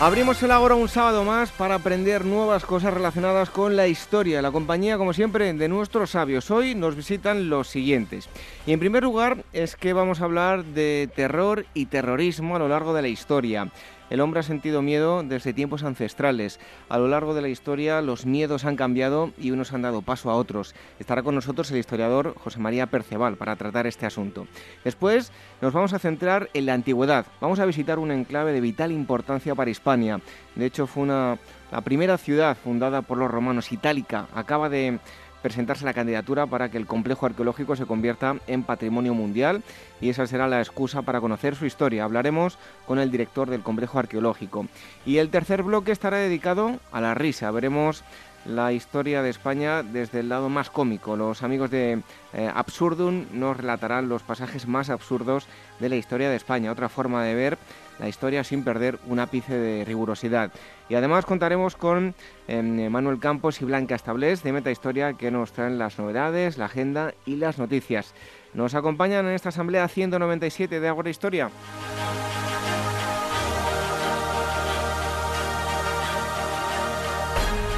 Abrimos el Ágora un sábado más para aprender nuevas cosas relacionadas con la historia. La compañía, como siempre, de nuestros sabios. Hoy nos visitan los siguientes. Y en primer lugar es que vamos a hablar de terror y terrorismo a lo largo de la historia. El hombre ha sentido miedo desde tiempos ancestrales. A lo largo de la historia los miedos han cambiado y unos han dado paso a otros. Estará con nosotros el historiador José María Perceval para tratar este asunto. Después nos vamos a centrar en la antigüedad. Vamos a visitar un enclave de vital importancia para Hispania. De hecho fue una, la primera ciudad fundada por los romanos, Itálica. Acaba de presentarse la candidatura para que el complejo arqueológico se convierta en patrimonio mundial y esa será la excusa para conocer su historia. Hablaremos con el director del complejo arqueológico. Y el tercer bloque estará dedicado a la risa. Veremos la historia de España desde el lado más cómico. Los amigos de eh, Absurdum nos relatarán los pasajes más absurdos de la historia de España. Otra forma de ver la historia sin perder un ápice de rigurosidad. Y además contaremos con em, Manuel Campos y Blanca Establés de Meta Historia que nos traen las novedades, la agenda y las noticias. Nos acompañan en esta asamblea 197 de Agora Historia.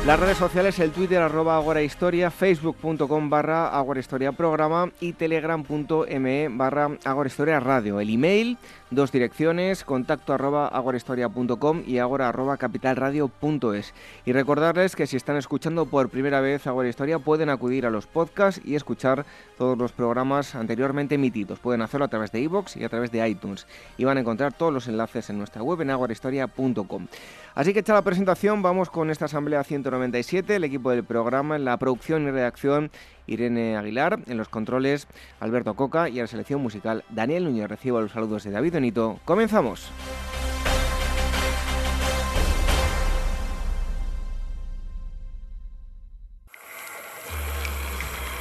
Las redes sociales, el Twitter arroba agorahistoria, facebook.com barra agorahistoria programa y telegram.me barra agorahistoria radio. El email, dos direcciones, contacto arroba agorahistoria.com y agora arroba capitalradio.es. Y recordarles que si están escuchando por primera vez Agora Historia pueden acudir a los podcasts y escuchar todos los programas anteriormente emitidos. Pueden hacerlo a través de iVoox y a través de iTunes. Y van a encontrar todos los enlaces en nuestra web en agorahistoria.com. Así que hecha la presentación, vamos con esta asamblea 197, el equipo del programa, en la producción y redacción Irene Aguilar, en los controles Alberto Coca y en la selección musical Daniel Núñez. Recibo los saludos de David Benito. Comenzamos.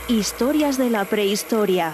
Historias de la prehistoria.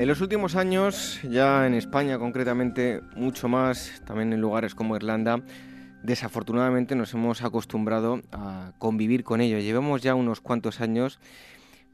En los últimos años, ya en España concretamente, mucho más, también en lugares como Irlanda, desafortunadamente nos hemos acostumbrado a convivir con ello. Llevamos ya unos cuantos años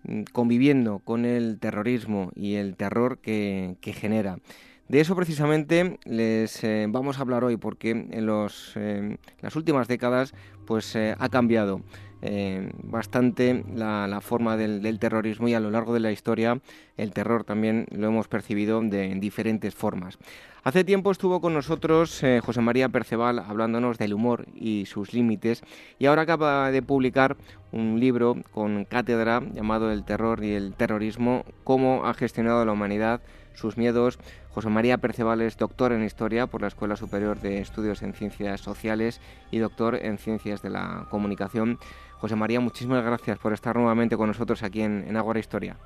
mm, conviviendo con el terrorismo y el terror que, genera. De eso precisamente les eh, vamos a hablar hoy porque en eh, las últimas décadas pues eh, ha cambiado eh, bastante la, forma del, terrorismo y a lo largo de la historia el terror también lo hemos percibido de en diferentes formas. Hace tiempo estuvo con nosotros eh, José María Perceval hablándonos del humor y sus límites y ahora acaba de publicar un libro con cátedra llamado El terror y el terrorismo, cómo ha gestionado la humanidad sus miedos. José María Perceval es doctor en Historia por la Escuela Superior de Estudios en Ciencias Sociales y doctor en Ciencias de la Comunicación. José María, muchísimas gracias por estar nuevamente con nosotros aquí en, en Historia.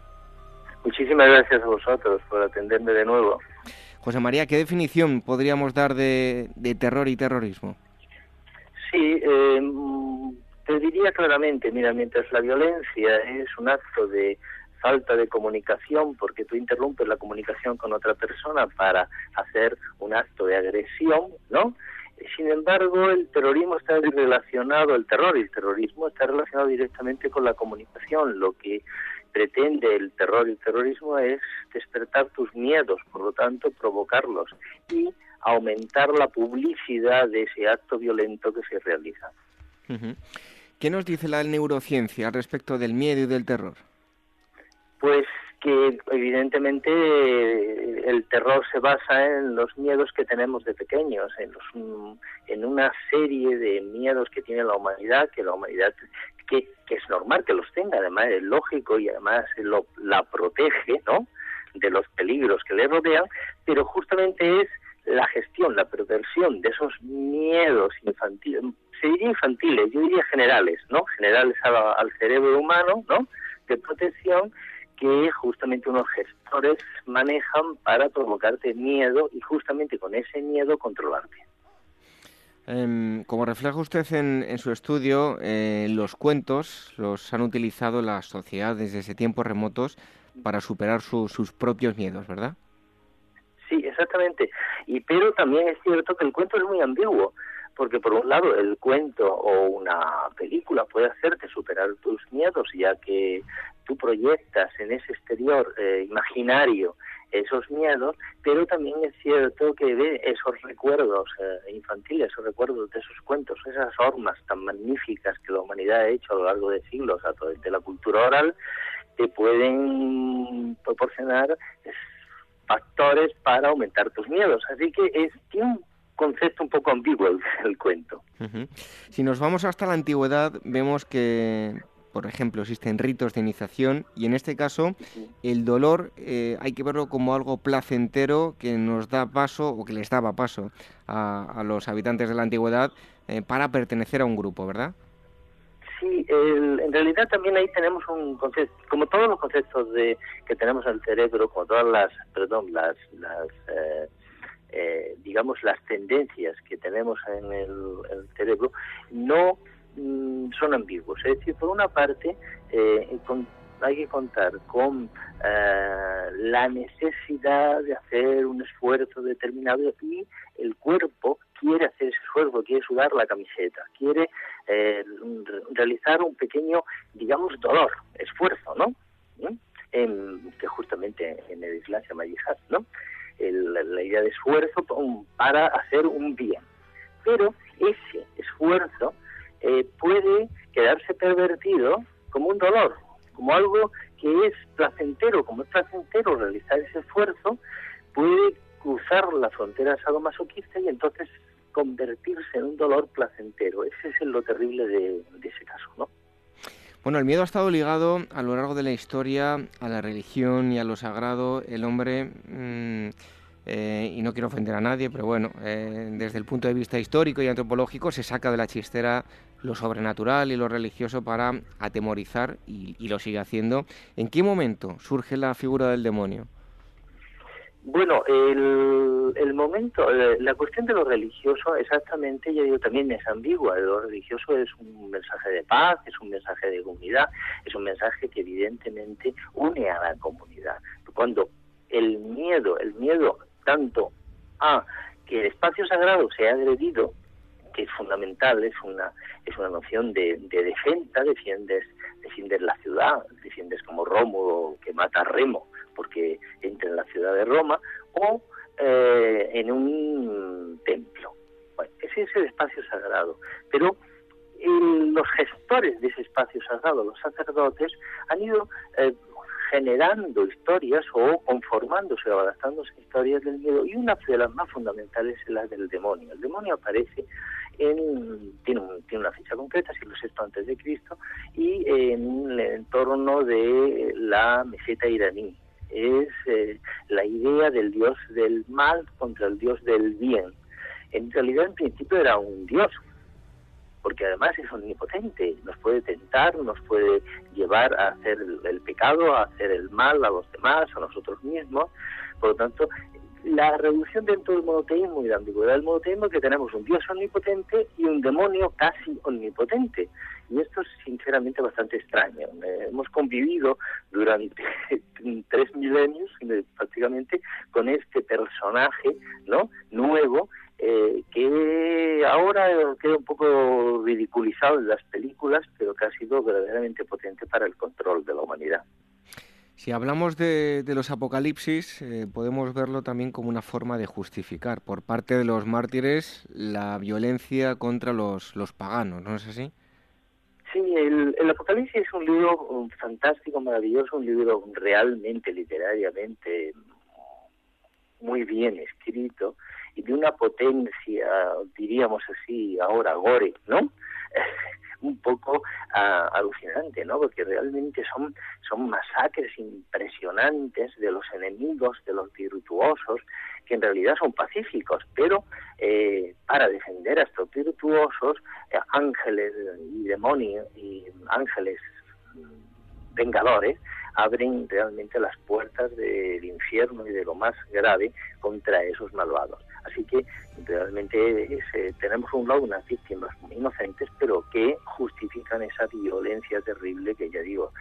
Muchísimas gracias a vosotros por atenderme de nuevo. José María, ¿qué definición podríamos dar de, terror y terrorismo? Sí, eh, te diría claramente, mira, mientras la violencia es un acto de falta de comunicación porque tú interrumpes la comunicación con otra persona para hacer un acto de agresión, ¿no? Sin embargo, el terrorismo está relacionado, el terror y el terrorismo está relacionado directamente con la comunicación, lo que pretende el terror y el terrorismo es despertar tus miedos, por lo tanto provocarlos y aumentar la publicidad de ese acto violento que se realiza. ¿Qué nos dice la neurociencia respecto del miedo y del terror? Pues que evidentemente el terror se basa en los miedos que tenemos de pequeños, en, los, una serie de miedos que tiene la humanidad, que la humanidad, que, que es normal que los tenga, además es lógico y además lo, la protege, ¿no? de los peligros que le rodean, pero justamente es la gestión, la perversión de esos miedos infantiles, se diría infantiles, yo diría generales, ¿no? Generales al cerebro humano, ¿no? De protección que justamente unos gestores manejan para provocarte miedo y justamente con ese miedo controlarte. Em, como refleja usted en, su estudio, eh, los cuentos los han utilizado las sociedades desde tiempos remotos para superar sus propios miedos, ¿verdad? Sí, exactamente. Y pero también es cierto que el cuento es muy ambiguo, porque por un lado el cuento o una película puede hacerte superar tus miedos, ya que tú proyectas en ese exterior eh, imaginario esos miedos, pero también es cierto que ve esos recuerdos eh, infantiles, esos recuerdos de esos cuentos, esas formas tan magníficas que la humanidad ha hecho a lo largo de siglos a través de la cultura oral, te pueden proporcionar factores para aumentar tus miedos. Así que es un concepto un poco ambiguo el, cuento. Si nos vamos hasta la antigüedad, vemos que por ejemplo, existen ritos de iniciación y en este caso el dolor eh, hay que verlo como algo placentero que nos da paso o que les daba paso a, los habitantes de la antigüedad eh, para pertenecer a un grupo, ¿verdad? Sí, en realidad también ahí tenemos un concepto, como todos los conceptos de que tenemos en el cerebro, como todas las, perdón, las, las eh, digamos las tendencias que tenemos en el cerebro, no Mm, son ambiguos. Es decir, por una parte, eh, hay que contar con eh, la necesidad de hacer un esfuerzo determinado y el cuerpo quiere hacer ese esfuerzo, quiere sudar la camiseta, quiere eh, realizar un pequeño, digamos, dolor, esfuerzo, ¿no? que justamente en el Islam se llama ¿no? La idea de esfuerzo para hacer un bien. Pero ese esfuerzo eh, puede quedarse pervertido como un dolor, como algo que es placentero, como es placentero realizar ese esfuerzo, puede cruzar la frontera sadomasoquista y entonces convertirse en un dolor placentero. Ese es lo terrible de, ese caso, ¿no? Bueno, el miedo ha estado ligado a lo largo de la historia a la religión y a lo sagrado. El hombre mm, eh, y no quiero ofender a nadie, pero bueno, eh, desde el punto de vista histórico y antropológico se saca de la chistera lo sobrenatural y lo religioso para atemorizar y, lo sigue haciendo. ¿En qué momento surge la figura del demonio? Bueno, el, momento, eh, la cuestión de lo religioso exactamente, yo digo, también es ambigua. Lo religioso es un mensaje de paz, es un mensaje de comunidad, es un mensaje que evidentemente une a la comunidad. Cuando el miedo, el miedo tanto a que el espacio sagrado sea agredido, que es fundamental, es una, es una noción de, defensa, defiendes, defiendes la ciudad, defiendes como Rómulo que mata a Remo porque entra en la ciudad de Roma, o eh, en un templo. Bueno, ese es el espacio sagrado. Pero los gestores de ese espacio sagrado, los sacerdotes, han ido eh, generando historias o conformándose o adaptándose historias del miedo y una de las más fundamentales es la del demonio. El demonio aparece en, tiene, tiene una fecha concreta, siglo VI antes de Cristo, y en el entorno de la meseta iraní. Es eh, la idea del dios del mal contra el dios del bien. En realidad, en principio era un dios, porque además es omnipotente, nos puede tentar, nos puede llevar a hacer el, pecado, a hacer el mal a los demás, a nosotros mismos. Por lo tanto, la reducción dentro del monoteísmo y la ambigüedad del monoteísmo es que tenemos un Dios omnipotente y un demonio casi omnipotente. Y esto es sinceramente bastante extraño. Eh, hemos convivido durante tres milenios prácticamente con este personaje no nuevo eh, que ahora queda un poco ridiculizado en las películas, pero que ha sido verdaderamente potente para el control de la humanidad. Si hablamos de, los apocalipsis, eh, podemos verlo también como una forma de justificar por parte de los mártires la violencia contra los paganos, ¿no es así? Sí, el, el, Apocalipsis es un libro fantástico, maravilloso, un libro realmente literariamente muy bien escrito y de una potencia, diríamos así, ahora gore, ¿no? un poco ah, alucinante, ¿no? Porque realmente son, son masacres impresionantes de los enemigos, de los virtuosos, que en realidad son pacíficos, pero eh, para defender a estos virtuosos, eh, ángeles y demonios y ángeles mm, vengadores abren realmente las puertas del infierno y de lo más grave contra esos malvados. Así que realmente tenemos un lado unas víctimas muy inocentes, pero que justifican esa violencia terrible que ya digo,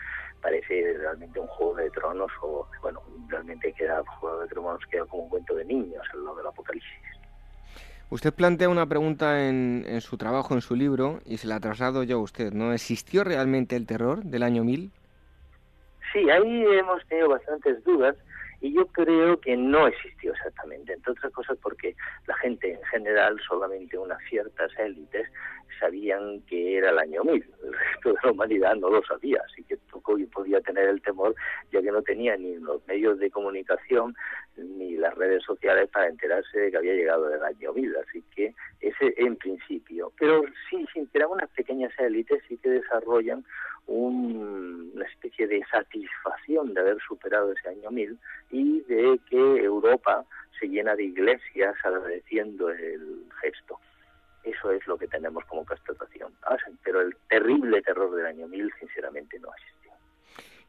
parece realmente un juego de tronos o, bueno, realmente queda juego de tronos queda como un cuento de niños, el lo del apocalipsis. Usted plantea una pregunta en, en, su trabajo, en su libro, y se la traslado yo a usted, ¿no? ¿Existió realmente el terror del año 1000? Sí, ahí hemos tenido bastantes dudas y yo creo que no existió exactamente, entre otras cosas porque la gente en general, solamente unas ciertas élites, sabían que era el año 1000, el resto de la humanidad no lo sabía, así que y podía tener el temor, ya que no tenía ni los medios de comunicación ni las redes sociales para enterarse de que había llegado el año 1000, así que ese en principio. Pero sí, sí, pero unas pequeñas élites sí que desarrollan una especie de satisfacción de haber superado ese año 1000 y de que Europa se llena de iglesias agradeciendo el gesto. Eso es lo que tenemos como constatación. Ah, pero el terrible terror del año 1000, sinceramente, no existió.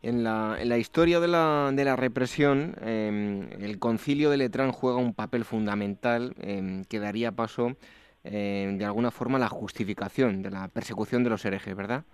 En la, en la historia de la, de la represión, em, el concilio de Letrán juega un papel fundamental em, que daría paso, em, de alguna forma, a la justificación de la persecución de los herejes, ¿verdad?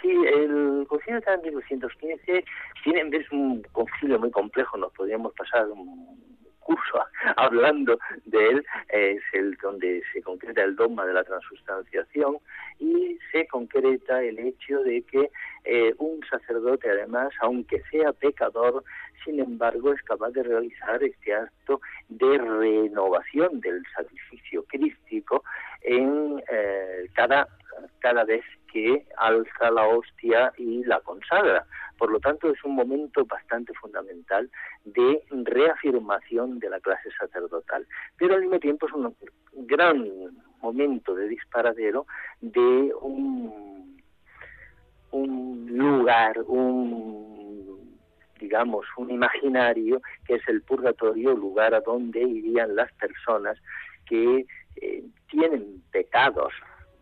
Sí, el concilio de 1215 tiene, es un concilio muy complejo, nos podríamos pasar un hablando de él, es el donde se concreta el dogma de la transustanciación y se concreta el hecho de que eh, un sacerdote además, aunque sea pecador, sin embargo es capaz de realizar este acto de renovación del sacrificio crístico en eh, cada, cada vez que alza la hostia y la consagra. Por lo tanto, es un momento bastante fundamental de reafirmación de la clase sacerdotal. Pero al mismo tiempo es un gran momento de disparadero de un, lugar, un digamos, un imaginario que es el purgatorio, lugar a donde irían las personas que eh, tienen pecados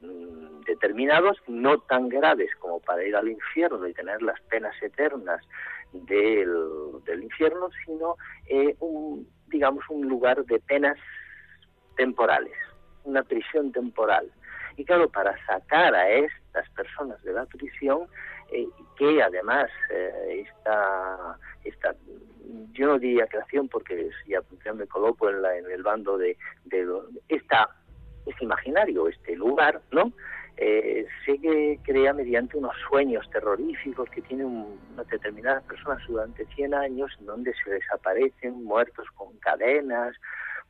Mm, determinados, no tan graves como para ir al infierno y tener las penas eternas del, del infierno, sino eh, un, digamos, un lugar de penas temporales, una prisión temporal. Y claro, para sacar a estas personas de la prisión, eh, que además eh, esta, esta, yo no diría creación porque ya, me coloco en, la, en el bando de esta es imaginario este lugar, ¿no? Eh, se crea mediante unos sueños terroríficos que tienen unas determinadas personas durante 100 años, en donde se desaparecen muertos con cadenas,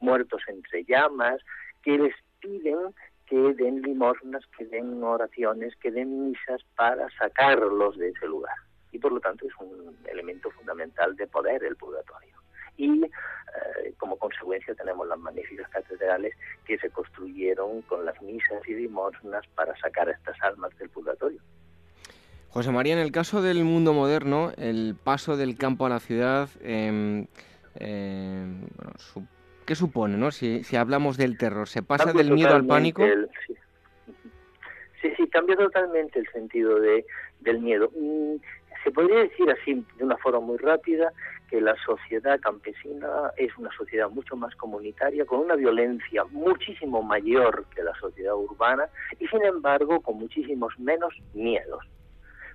muertos entre llamas, que les piden que den limosnas, que den oraciones, que den misas para sacarlos de ese lugar. Y por lo tanto es un elemento fundamental de poder el purgatorio y eh, como consecuencia tenemos las magníficas catedrales que se construyeron con las misas y limosnas para sacar a estas almas del purgatorio. José María, en el caso del mundo moderno, el paso del campo a la ciudad, eh, ¿qué supone, no? Si, si, hablamos del terror, ¿se pasa del miedo al pánico? sí. sí. sí, cambia totalmente el sentido de, del miedo. Se podría decir así, de una forma muy rápida, que la sociedad campesina es una sociedad mucho más comunitaria, con una violencia muchísimo mayor que la sociedad urbana y sin embargo con muchísimos menos miedos.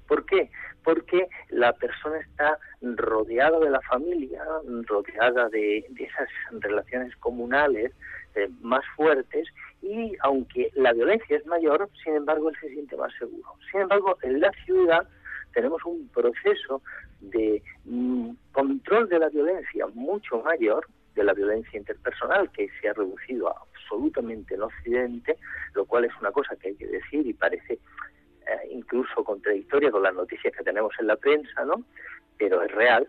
¿Por qué? Porque la persona está rodeada de la familia, rodeada de, esas relaciones comunales eh, más fuertes y aunque la violencia es mayor, sin embargo él se siente más seguro. Sin embargo, en la ciudad tenemos un proceso de mm, control de la violencia mucho mayor, de la violencia interpersonal, que se ha reducido absolutamente en Occidente, lo cual es una cosa que hay que decir y parece eh, incluso contradictoria con las noticias que tenemos en la prensa, ¿no? Pero es real.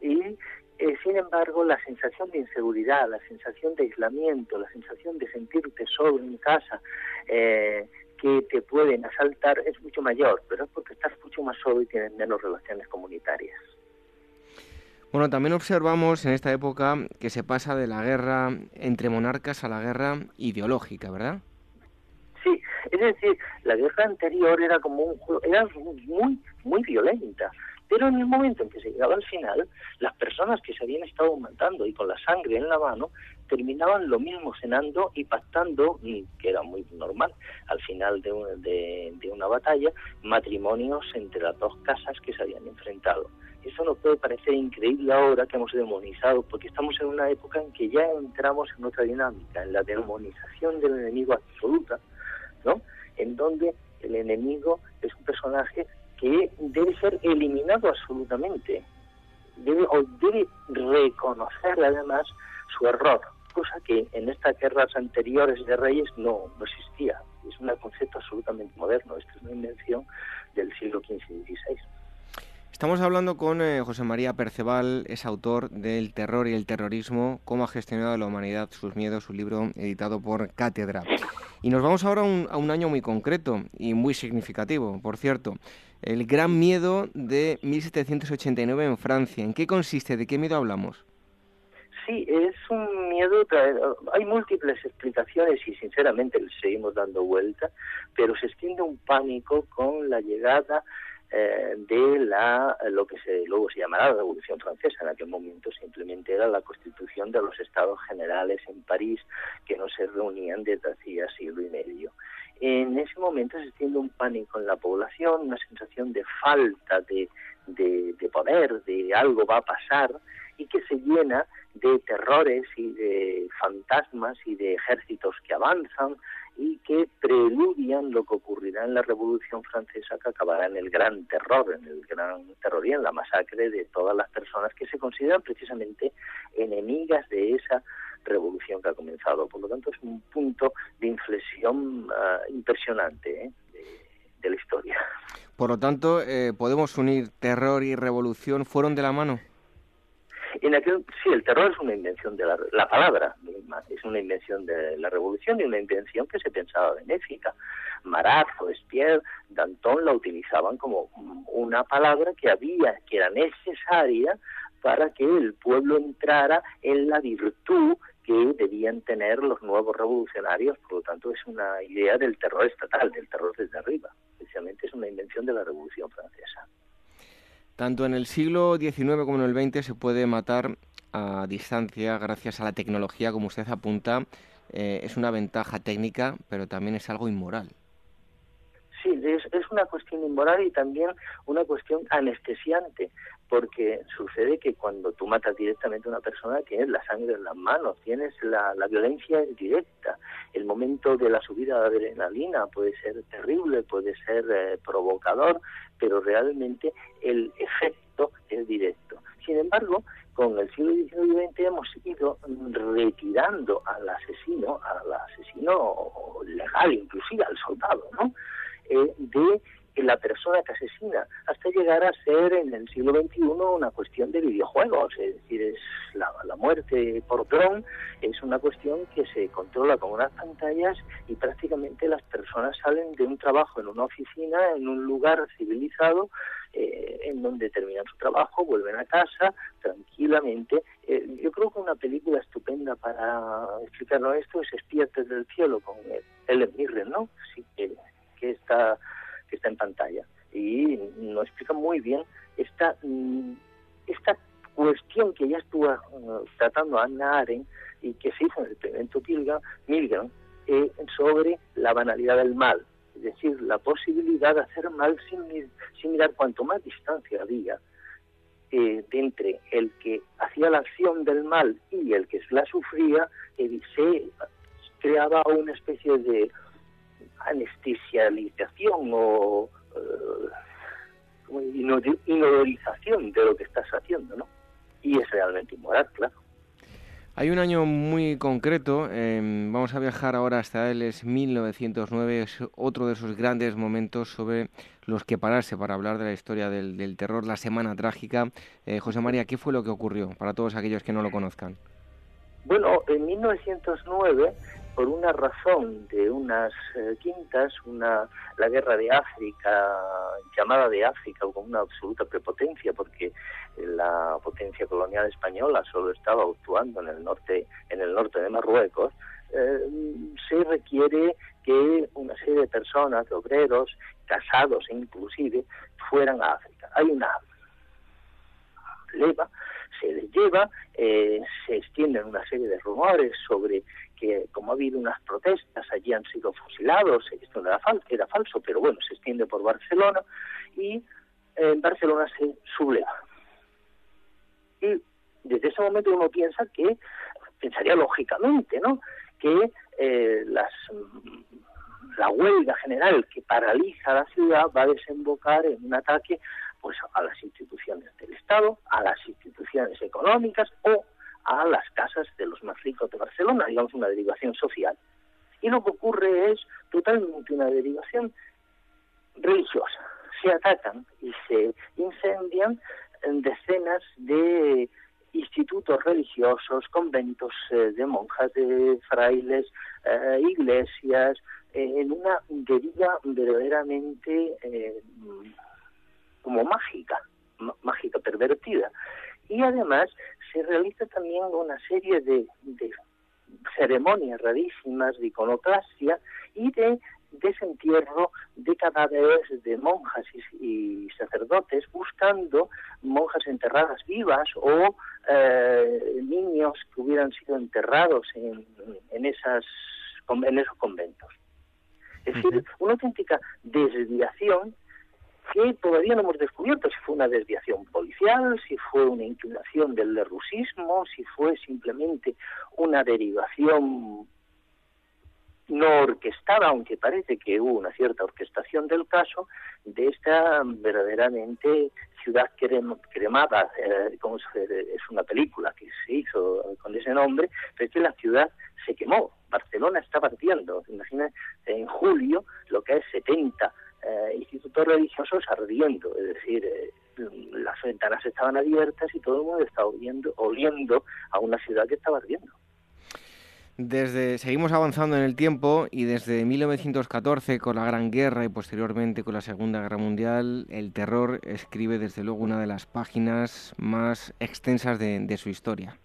Y eh, sin embargo, la sensación de inseguridad, la sensación de aislamiento, la sensación de sentirte solo en casa, eh, que te pueden asaltar es mucho mayor, pero es porque estás mucho más solo y tienes menos relaciones comunitarias. Bueno, también observamos en esta época que se pasa de la guerra entre monarcas a la guerra ideológica, ¿verdad? Sí, es decir, la guerra anterior era como un era muy muy violenta, pero en el momento en que se llegaba al final, las personas que se habían estado matando y con la sangre en la mano terminaban lo mismo cenando y pactando, que era muy normal, al final de, de, una batalla, matrimonios entre las dos casas que se habían enfrentado. Eso nos puede parecer increíble ahora que hemos demonizado, porque estamos en una época en que ya entramos en otra dinámica, en la demonización del enemigo absoluta, ¿no? En donde el enemigo es un personaje que debe ser eliminado absolutamente, debe, o debe reconocer además su error, cosa que en estas guerras anteriores de reyes no, no existía. Es un concepto absolutamente moderno, esta es una invención del siglo XV y XVI. Estamos hablando con eh, José María Perceval, es autor del Terror y el Terrorismo, cómo ha gestionado la humanidad sus miedos, su libro editado por Cátedra. Y nos vamos ahora a un año muy concreto y muy significativo, por cierto. El gran miedo de 1789 en Francia. ¿En qué consiste? ¿De qué miedo hablamos? Sí, es un miedo, hay múltiples explicaciones y sinceramente le seguimos dando vuelta, pero se extiende un pánico con la llegada eh, de la lo que se, luego se llamará la Revolución Francesa. En aquel momento simplemente era la constitución de los estados generales en París que no se reunían desde hacía siglo y medio. En ese momento se extiende un pánico en la población, una sensación de falta de, de, de poder, de algo va a pasar y que se llena de terrores y de fantasmas y de ejércitos que avanzan, y que preludian lo que ocurrirá en la Revolución Francesa que acabará en el gran terror, en el gran terror y en la masacre de todas las personas que se consideran precisamente enemigas de esa revolución que ha comenzado. Por lo tanto, es un punto de inflexión ah, impresionante ¿eh? de, la historia. Por lo tanto, eh, podemos unir terror y revolución, ¿fueron de la mano? En aquel, sí, el terror es una invención de la, la palabra es una invención de la revolución y una invención que se pensaba benéfica. Marat, Robespierre, Danton la utilizaban como una palabra que había, que era necesaria para que el pueblo entrara en la virtud que debían tener los nuevos revolucionarios, por lo tanto es una idea del terror estatal, del terror desde arriba, especialmente es una invención de la Revolución Francesa. Tanto en el siglo XIX como en el XX se puede matar a distancia gracias a la tecnología, como usted apunta. Eh, es una ventaja técnica, pero también es algo inmoral. Es, es, una cuestión inmoral y también una cuestión anestesiante, porque sucede que cuando tú matas directamente a una persona tienes la sangre en las manos, tienes la, la violencia directa. El momento de la subida de adrenalina puede ser terrible, puede ser eh, provocador, pero realmente el efecto es directo. Sin embargo, con el siglo XIX y XX hemos ido retirando al asesino, al asesino legal, inclusive al soldado, ¿no? Eh, de la persona que asesina, hasta llegar a ser en el siglo XXI una cuestión de videojuegos, es decir, es la, muerte por dron es una cuestión que se controla con unas pantallas y prácticamente las personas salen de un trabajo en una oficina, en un lugar civilizado, eh, en donde terminan su trabajo, vuelven a casa tranquilamente. Eh, yo creo que una película estupenda para explicarlo esto es Espías del cielo con Ellen Mirren, ¿no? Sí, que, que está que está en pantalla. Y nos explica muy bien esta mm, esta cuestión que ya estuvo uh, tratando Anna Arendt y que se hizo en el experimento Milgram, eh, sobre la banalidad del mal es decir, la posibilidad de hacer mal sin, sin mirar cuanto más distancia había eh, entre el que hacía la acción del mal y el que la sufría, eh, se creaba una especie de anestesialización o eh, inodorización de lo que estás haciendo, ¿no? Y es realmente inmoral, claro. Hay un año muy concreto, em, vamos a viajar ahora hasta él, es 1909, es otro de esos grandes momentos sobre los que pararse para hablar de la historia del, terror, la Semana Trágica. Eh, José María, ¿qué fue lo que ocurrió para todos aquellos que no lo conozcan? Bueno, en 1909 por una razón de unas eh, quintas, una la guerra de África, llamada de África con una absoluta prepotencia, porque la potencia colonial española solo estaba actuando en el norte, en el norte de Marruecos, eh, se requiere que una serie de personas, obreros, casados inclusive, fueran a África. Hay una leva, se les lleva, eh, se extienden una serie de rumores sobre que como ha habido unas protestas, allí han sido fusilados, esto era, era falso, pero bueno, se extiende por Barcelona y en Barcelona se subleva. Y desde ese momento uno piensa que, pensaría lógicamente, ¿no? que eh, las, la huelga general que paraliza la ciudad va a desembocar en un ataque pues a las instituciones del Estado, a las instituciones económicas o a las casas de los más ricos de Barcelona, digamos una derivación social. Y lo que ocurre es totalmente una derivación religiosa. Se atacan y se incendian decenas de institutos religiosos, conventos eh, de monjas, de frailes, eh, iglesias, eh, en una deriva verdaderamente como mágica, mágica pervertida. Y además se realiza también una serie de, ceremonias rarísimas de iconoclastia y de desentierro de cadáveres de monjas y, sacerdotes buscando monjas enterradas vivas o eh, niños que hubieran sido enterrados en, en, esas, en esos conventos. Es decir, una auténtica desviación que todavía no hemos descubierto si fue una desviación policial, si fue una inclinación del lerrusismo, si fue simplemente una derivación no orquestada, aunque parece que hubo una cierta orquestación del caso, de esta verdaderamente ciudad cremada, eh, como es una película que se hizo con ese nombre, pero es que la ciudad se quemó, Barcelona estaba ardiendo, imagina en julio lo que es 70 eh, institutos religiosos ardiendo, es decir, eh, las ventanas estaban abiertas y todo el mundo estaba oliendo, oliendo a una ciudad que estaba ardiendo. Desde, seguimos avanzando en el tiempo y desde 1914 con la Gran Guerra y posteriormente con la Segunda Guerra Mundial, el terror escribe desde luego una de las páginas más extensas de, su historia.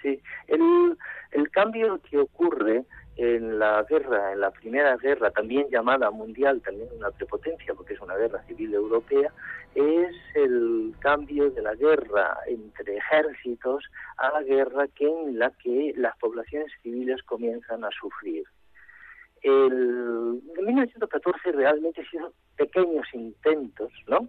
Sí, el, el cambio que ocurre en la guerra, en la primera guerra, también llamada mundial, también una prepotencia porque es una guerra civil europea, es el cambio de la guerra entre ejércitos a la guerra que en la que las poblaciones civiles comienzan a sufrir. El, en 1914 realmente sido pequeños intentos, ¿no?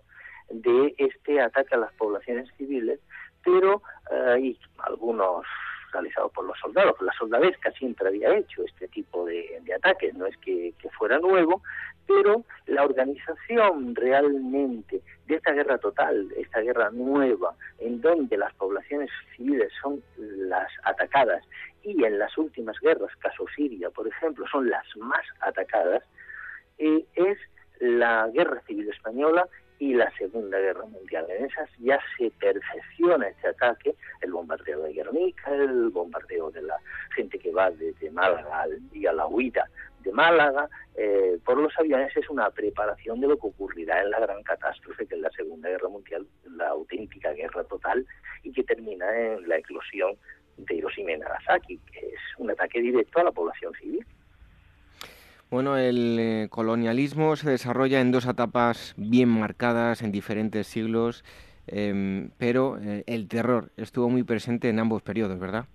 de este ataque a las poblaciones civiles, pero eh, algunos realizado por los soldados. La soldadesca siempre había hecho este tipo de, ataques, no es que, fuera nuevo, pero la organización realmente de esta guerra total, esta guerra nueva, en donde las poblaciones civiles son las atacadas y en las últimas guerras, caso Siria, por ejemplo, son las más atacadas, eh, es la guerra civil española y la Segunda Guerra Mundial. En esas ya se perfecciona este ataque, el bombardeo de Guernica, el bombardeo de la gente que va desde Málaga al día la huida de Málaga eh, por los aviones es una preparación de lo que ocurrirá en la gran catástrofe que es la Segunda Guerra Mundial, la auténtica guerra total y que termina en la eclosión de Hiroshima y Nagasaki, que es un ataque directo a la población civil. Bueno, el eh, colonialismo se desarrolla en dos etapas bien marcadas en diferentes siglos, em, pero eh, el terror estuvo muy presente en ambos periodos, ¿verdad?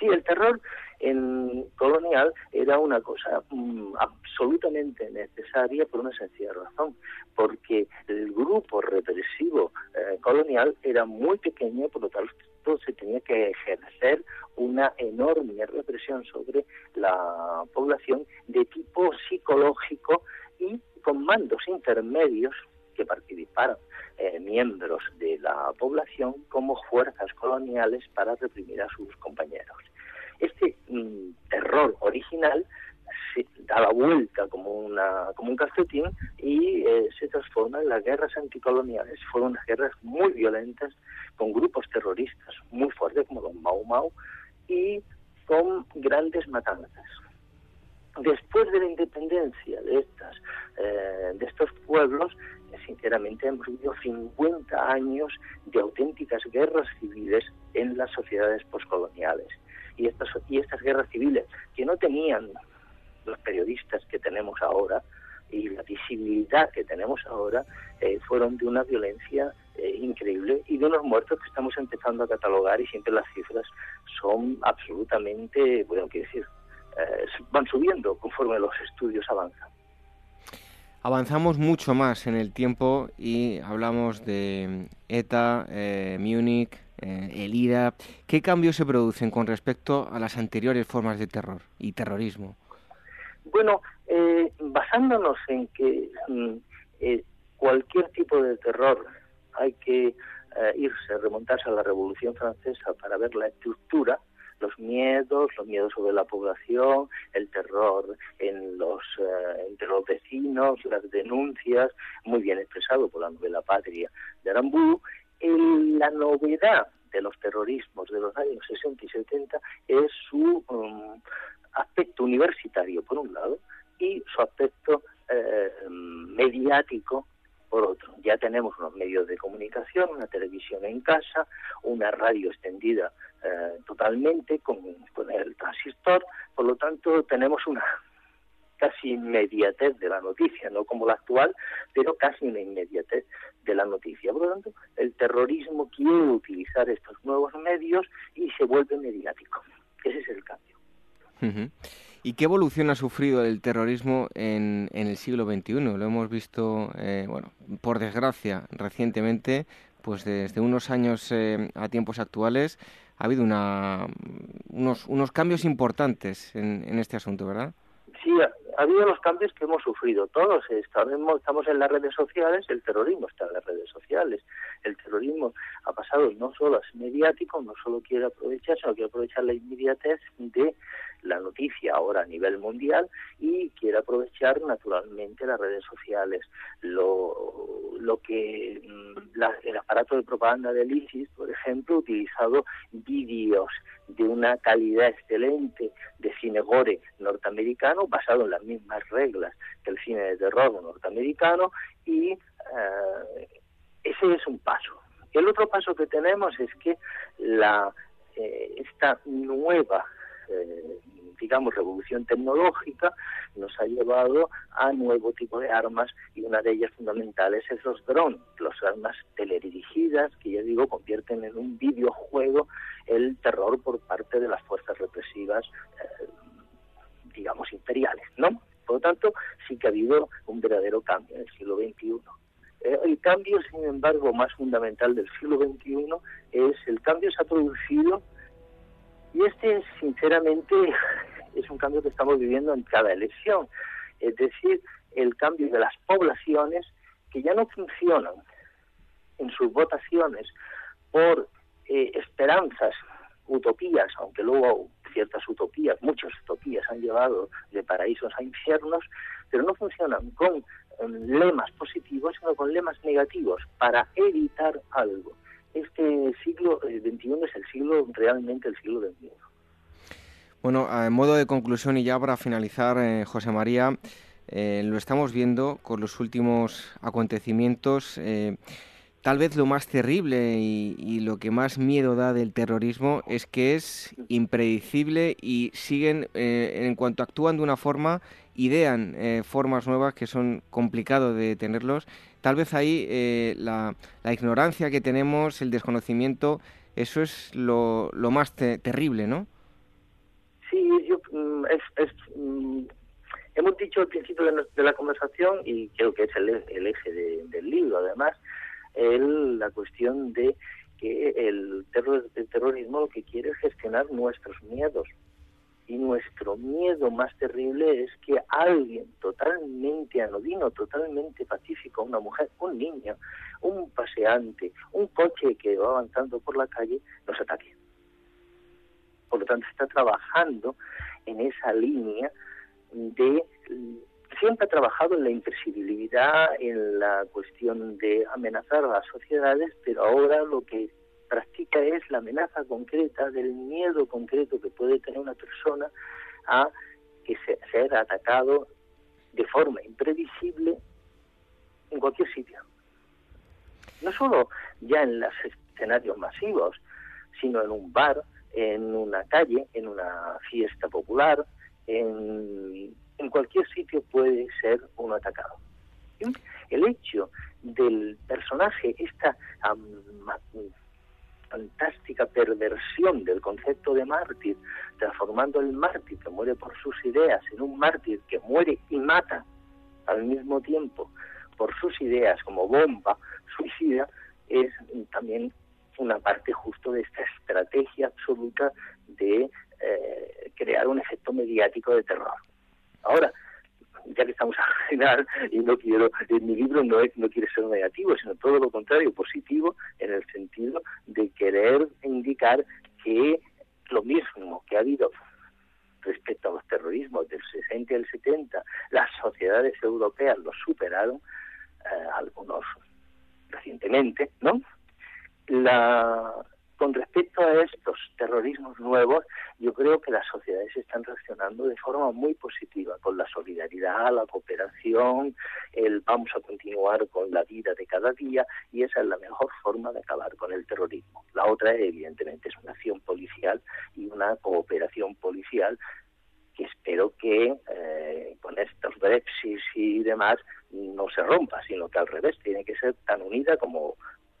Sí, el terror en colonial era una cosa mm, absolutamente necesaria por una sencilla razón, porque el grupo represivo eh, colonial era muy pequeño, por lo tanto se tenía que ejercer una enorme represión sobre la población de tipo psicológico y con mandos intermedios que participaran eh, miembros de la población como fuerzas coloniales para reprimir a sus compañeros. Este mm, terror original da la vuelta como, una, como un calcetín y eh, se transforma en las guerras anticoloniales. Fueron unas guerras muy violentas con grupos terroristas muy fuertes como los Mau Mau y con grandes matanzas. Después de la independencia de estas, eh, de estos pueblos, sinceramente hemos vivido 50 años de auténticas guerras civiles en las sociedades postcoloniales. Y estas, y estas guerras civiles, que no tenían los periodistas que tenemos ahora y la visibilidad que tenemos ahora, eh, fueron de una violencia eh, increíble y de unos muertos que estamos empezando a catalogar y siempre las cifras son absolutamente, bueno, quiero decir, eh, van subiendo conforme los estudios avanzan. Avanzamos mucho más en el tiempo y hablamos de ETA, eh, Múnich, el IRA. ¿Qué cambios se producen con respecto a las anteriores formas de terror y terrorismo? Bueno, basándonos en que mm, cualquier tipo de terror hay que irse, remontarse a la Revolución Francesa para ver la estructura, los miedos, los miedos sobre la población, el terror en los, eh, entre los vecinos, las denuncias, muy bien expresado por la novela Patria de Aramburu. la novedad de los terrorismos de los años 60 y 70 es su um, aspecto universitario, por un lado, y su aspecto eh, mediático por otro. Ya tenemos unos medios de comunicación, una televisión en casa, una radio extendida eh, totalmente con, el transistor, por lo tanto tenemos una casi inmediatez de la noticia, no como la actual, pero casi una inmediatez de la noticia. Por lo tanto, el terrorismo quiere utilizar estos nuevos medios y se vuelve mediático. Ese es el cambio. ¿Y qué evolución ha sufrido el terrorismo en, el siglo XXI? Lo hemos visto, eh, bueno, por desgracia, recientemente, pues desde unos años eh, a tiempos actuales, ha habido una, unos, unos cambios importantes en, en este asunto, ¿verdad? Sí, ha habido los cambios que hemos sufrido todos. Estamos, estamos en las redes sociales, el terrorismo está en las redes sociales. El terrorismo ha pasado no solo ser mediático, no solo quiere aprovechar, sino quiere aprovechar la inmediatez de la noticia ahora a nivel mundial y quiere aprovechar naturalmente las redes sociales. Lo, lo que mm, el aparato de propaganda del ISIS, por ejemplo, ha utilizado vídeos de una calidad excelente de cine gore norteamericano, basado en las mismas reglas que el cine de terror norteamericano, y eh, ese es un paso. El otro paso que tenemos es que la eh, esta nueva eh, digamos, revolución tecnológica nos ha llevado a nuevo tipo de armas y una de ellas fundamentales es los drones, las armas teledirigidas que ya digo convierten en un videojuego el terror por parte de las fuerzas represivas, eh, digamos, imperiales, ¿no? Por lo tanto, sí que ha habido un verdadero cambio en el siglo XXI. Eh, el cambio, sin embargo, más fundamental del siglo XXI es el cambio se ha producido y este, sinceramente, es un cambio que estamos viviendo en cada elección. Es decir, el cambio de las poblaciones que ya no funcionan en sus votaciones por eh, esperanzas, utopías, aunque luego ciertas utopías, muchas utopías han llevado de paraísos a infiernos, pero no funcionan con em, lemas positivos, sino con lemas negativos para evitar algo este siglo XXI eh, es el siglo, realmente el siglo XXI. Bueno, en modo de conclusión y ya para finalizar, eh, José María, eh, lo estamos viendo con los últimos acontecimientos. tal vez lo más terrible y, lo que más miedo da del terrorismo es que es impredecible y siguen, en cuanto actúan de una forma, idean formas nuevas que son complicado de tenerlos tal vez ahí eh, la, ignorancia que tenemos, el desconocimiento, eso es lo, más terrible, ¿no? Sí, mm, es, mm, hemos dicho al principio de, la conversación, y creo que es el, eje del libro, además, la cuestión de que el, el terrorismo lo que quiere es gestionar nuestros miedos. Y nuestro miedo más terrible es que alguien totalmente anodino, totalmente pacífico, una mujer, un niño, un paseante, un coche que va avanzando por la calle, nos ataque. Por lo tanto, está trabajando en esa línea de siempre ha trabajado en la impresibilidad, en la cuestión de amenazar a las sociedades, pero ahora lo que practica es la amenaza concreta del miedo concreto que puede tener una persona a que se, ser atacado de forma imprevisible en cualquier sitio. No solo ya en los escenarios masivos, sino en un bar, en una calle, en una fiesta popular, en, en cualquier sitio puede ser uno atacado. El hecho del personaje, esta fantástica perversión del concepto de mártir, transformando el mártir que muere por sus ideas en un mártir que muere y mata al mismo tiempo por sus ideas como bomba suicida, es también una parte justo de esta estrategia absoluta de eh, crear un efecto mediático de terror. Ahora, ya que estamos a final y no quiero, en mi libro no, no quiere ser negativo, sino todo lo contrario, positivo, en el sentido de querer indicar que lo mismo que ha habido respecto a los terrorismos del 60 y el 70, las sociedades europeas lo superaron, eh, algunos recientemente, ¿no? La, con respecto a estos terrorismos nuevos, yo creo que las sociedades están reaccionando de forma muy positiva, con la solidaridad, la cooperación, el vamos a continuar con la vida de cada día y esa es la mejor forma de acabar con el terrorismo. La otra, evidentemente, es una acción policial y una cooperación policial que espero que eh, con estos Brexit y demás no se rompa, sino que al revés tiene que ser tan unida como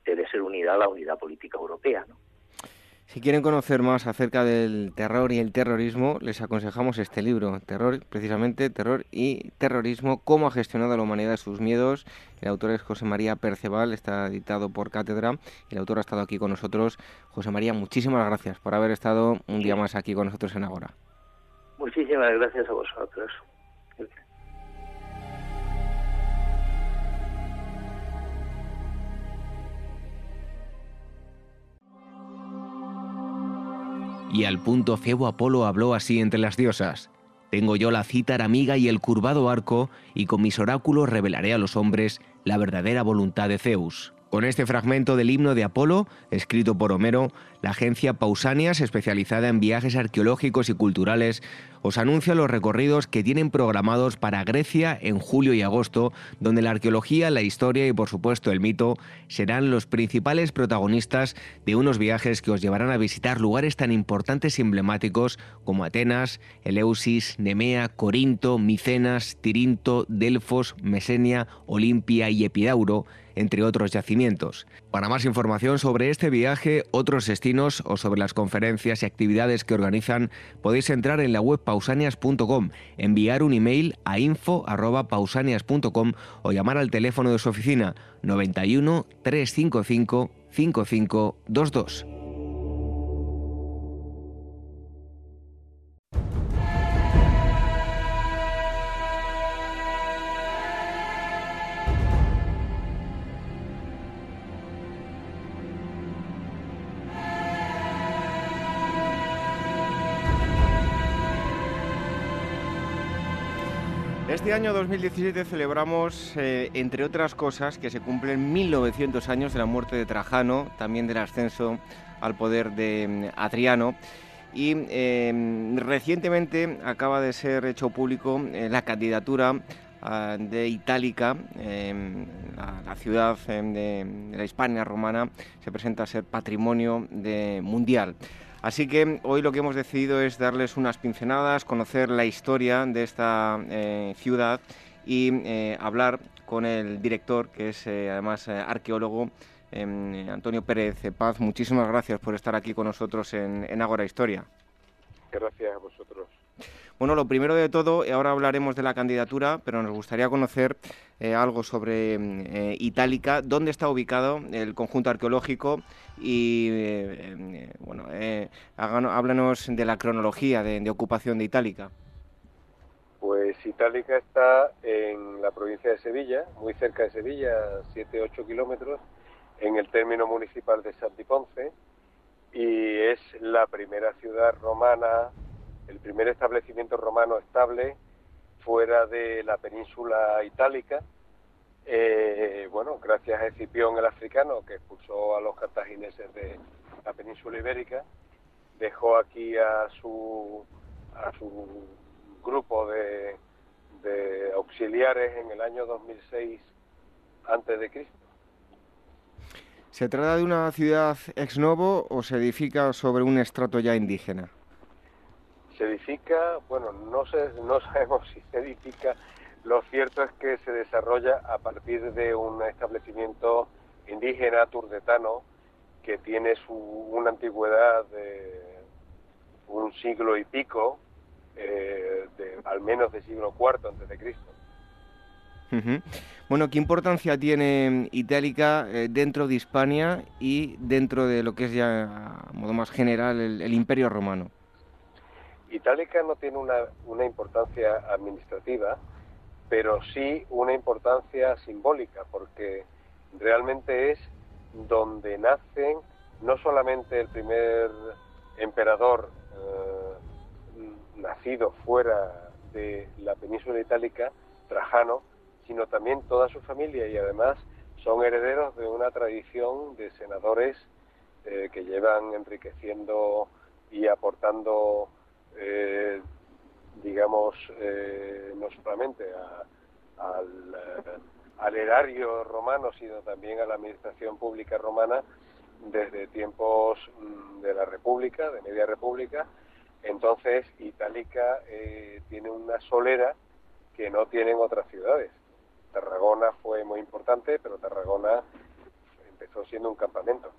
debe ser unida la unidad política europea. ¿no? Si quieren conocer más acerca del terror y el terrorismo, les aconsejamos este libro, Terror, precisamente, Terror y Terrorismo, cómo ha gestionado la humanidad sus miedos. El autor es José María Perceval, está editado por Cátedra el autor ha estado aquí con nosotros. José María, muchísimas gracias por haber estado un día más aquí con nosotros en Agora. Muchísimas gracias a vosotros. Y al punto Febo Apolo habló así entre las diosas. Tengo yo la cítara amiga y el curvado arco, y con mis oráculos revelaré a los hombres la verdadera voluntad de Zeus. Con este fragmento del himno de Apolo, escrito por Homero, la agencia Pausanias, especializada en viajes arqueológicos y culturales, os anuncia los recorridos que tienen programados para Grecia en julio y agosto, donde la arqueología, la historia y por supuesto el mito serán los principales protagonistas de unos viajes que os llevarán a visitar lugares tan importantes y emblemáticos como Atenas, Eleusis, Nemea, Corinto, Micenas, Tirinto, Delfos, Mesenia, Olimpia y Epidauro, entre otros yacimientos. Para más información sobre este viaje, otros destinos o sobre las conferencias y actividades que organizan, podéis entrar en la web pausanias.com, enviar un email a info@pausanias.com o llamar al teléfono de su oficina 91 355 5522. Año 2017 celebramos, eh, entre otras cosas, que se cumplen 1900 años de la muerte de Trajano, también del ascenso al poder de mm, Adriano. Y em, recientemente acaba de ser hecho público eh, la candidatura ah, de Itálica, em, la, ciudad em, de, de, la Hispania romana, se presenta a ser patrimonio de, mundial. Así que hoy lo que hemos decidido es darles unas pinceladas, conocer la historia de esta eh, ciudad y eh, hablar con el director, que es eh, además arqueólogo, em, Antonio Pérez Paz. Muchísimas gracias por estar aquí con nosotros en, en Ágora Historia. Gracias a vosotros. Bueno, lo primero de todo, ahora hablaremos de la candidatura, pero nos gustaría conocer eh, algo sobre mm, eh, Itálica, dónde está ubicado el conjunto arqueológico y, eh, bueno, háblanos de la cronología de, ocupación de Itálica. Pues Itálica está en la provincia de Sevilla, muy cerca de Sevilla, 7-8 kilómetros, en el término municipal de Santiponce, y es la primera ciudad romana, el primer establecimiento romano estable fuera de la península itálica. Eh, bueno, gracias a Escipión el africano, que expulsó a los cartagineses de la península ibérica, dejó aquí a su, a su grupo de, de auxiliares en el año 2006 antes de Cristo. ¿Se trata de una ciudad ex novo o se edifica sobre un estrato ya indígena? Se edifica, bueno, no, sé, no sabemos si se edifica, lo cierto es que se desarrolla a partir de un establecimiento indígena turdetano que tiene su, una antigüedad de un siglo y pico, eh, de, al menos de siglo IV antes de Cristo. Bueno, ¿qué importancia tiene Itálica eh, dentro de Hispania y dentro de lo que es ya, a modo más general, el, Imperio Romano? Itálica no tiene una, una, importancia administrativa, pero sí una importancia simbólica, porque realmente es donde nacen no solamente el primer emperador eh, nacido fuera de la península itálica, Trajano, sino también toda su familia y además son herederos de una tradición de senadores eh, que llevan enriqueciendo y aportando, eh, digamos, eh, no solamente al, al erario romano, sino también a la administración pública romana desde tiempos mm, de la República, de Media República. Entonces, Itálica tiene una solera que no tienen otras ciudades. Tarragona fue muy importante, pero Tarragona empezó siendo un campamento.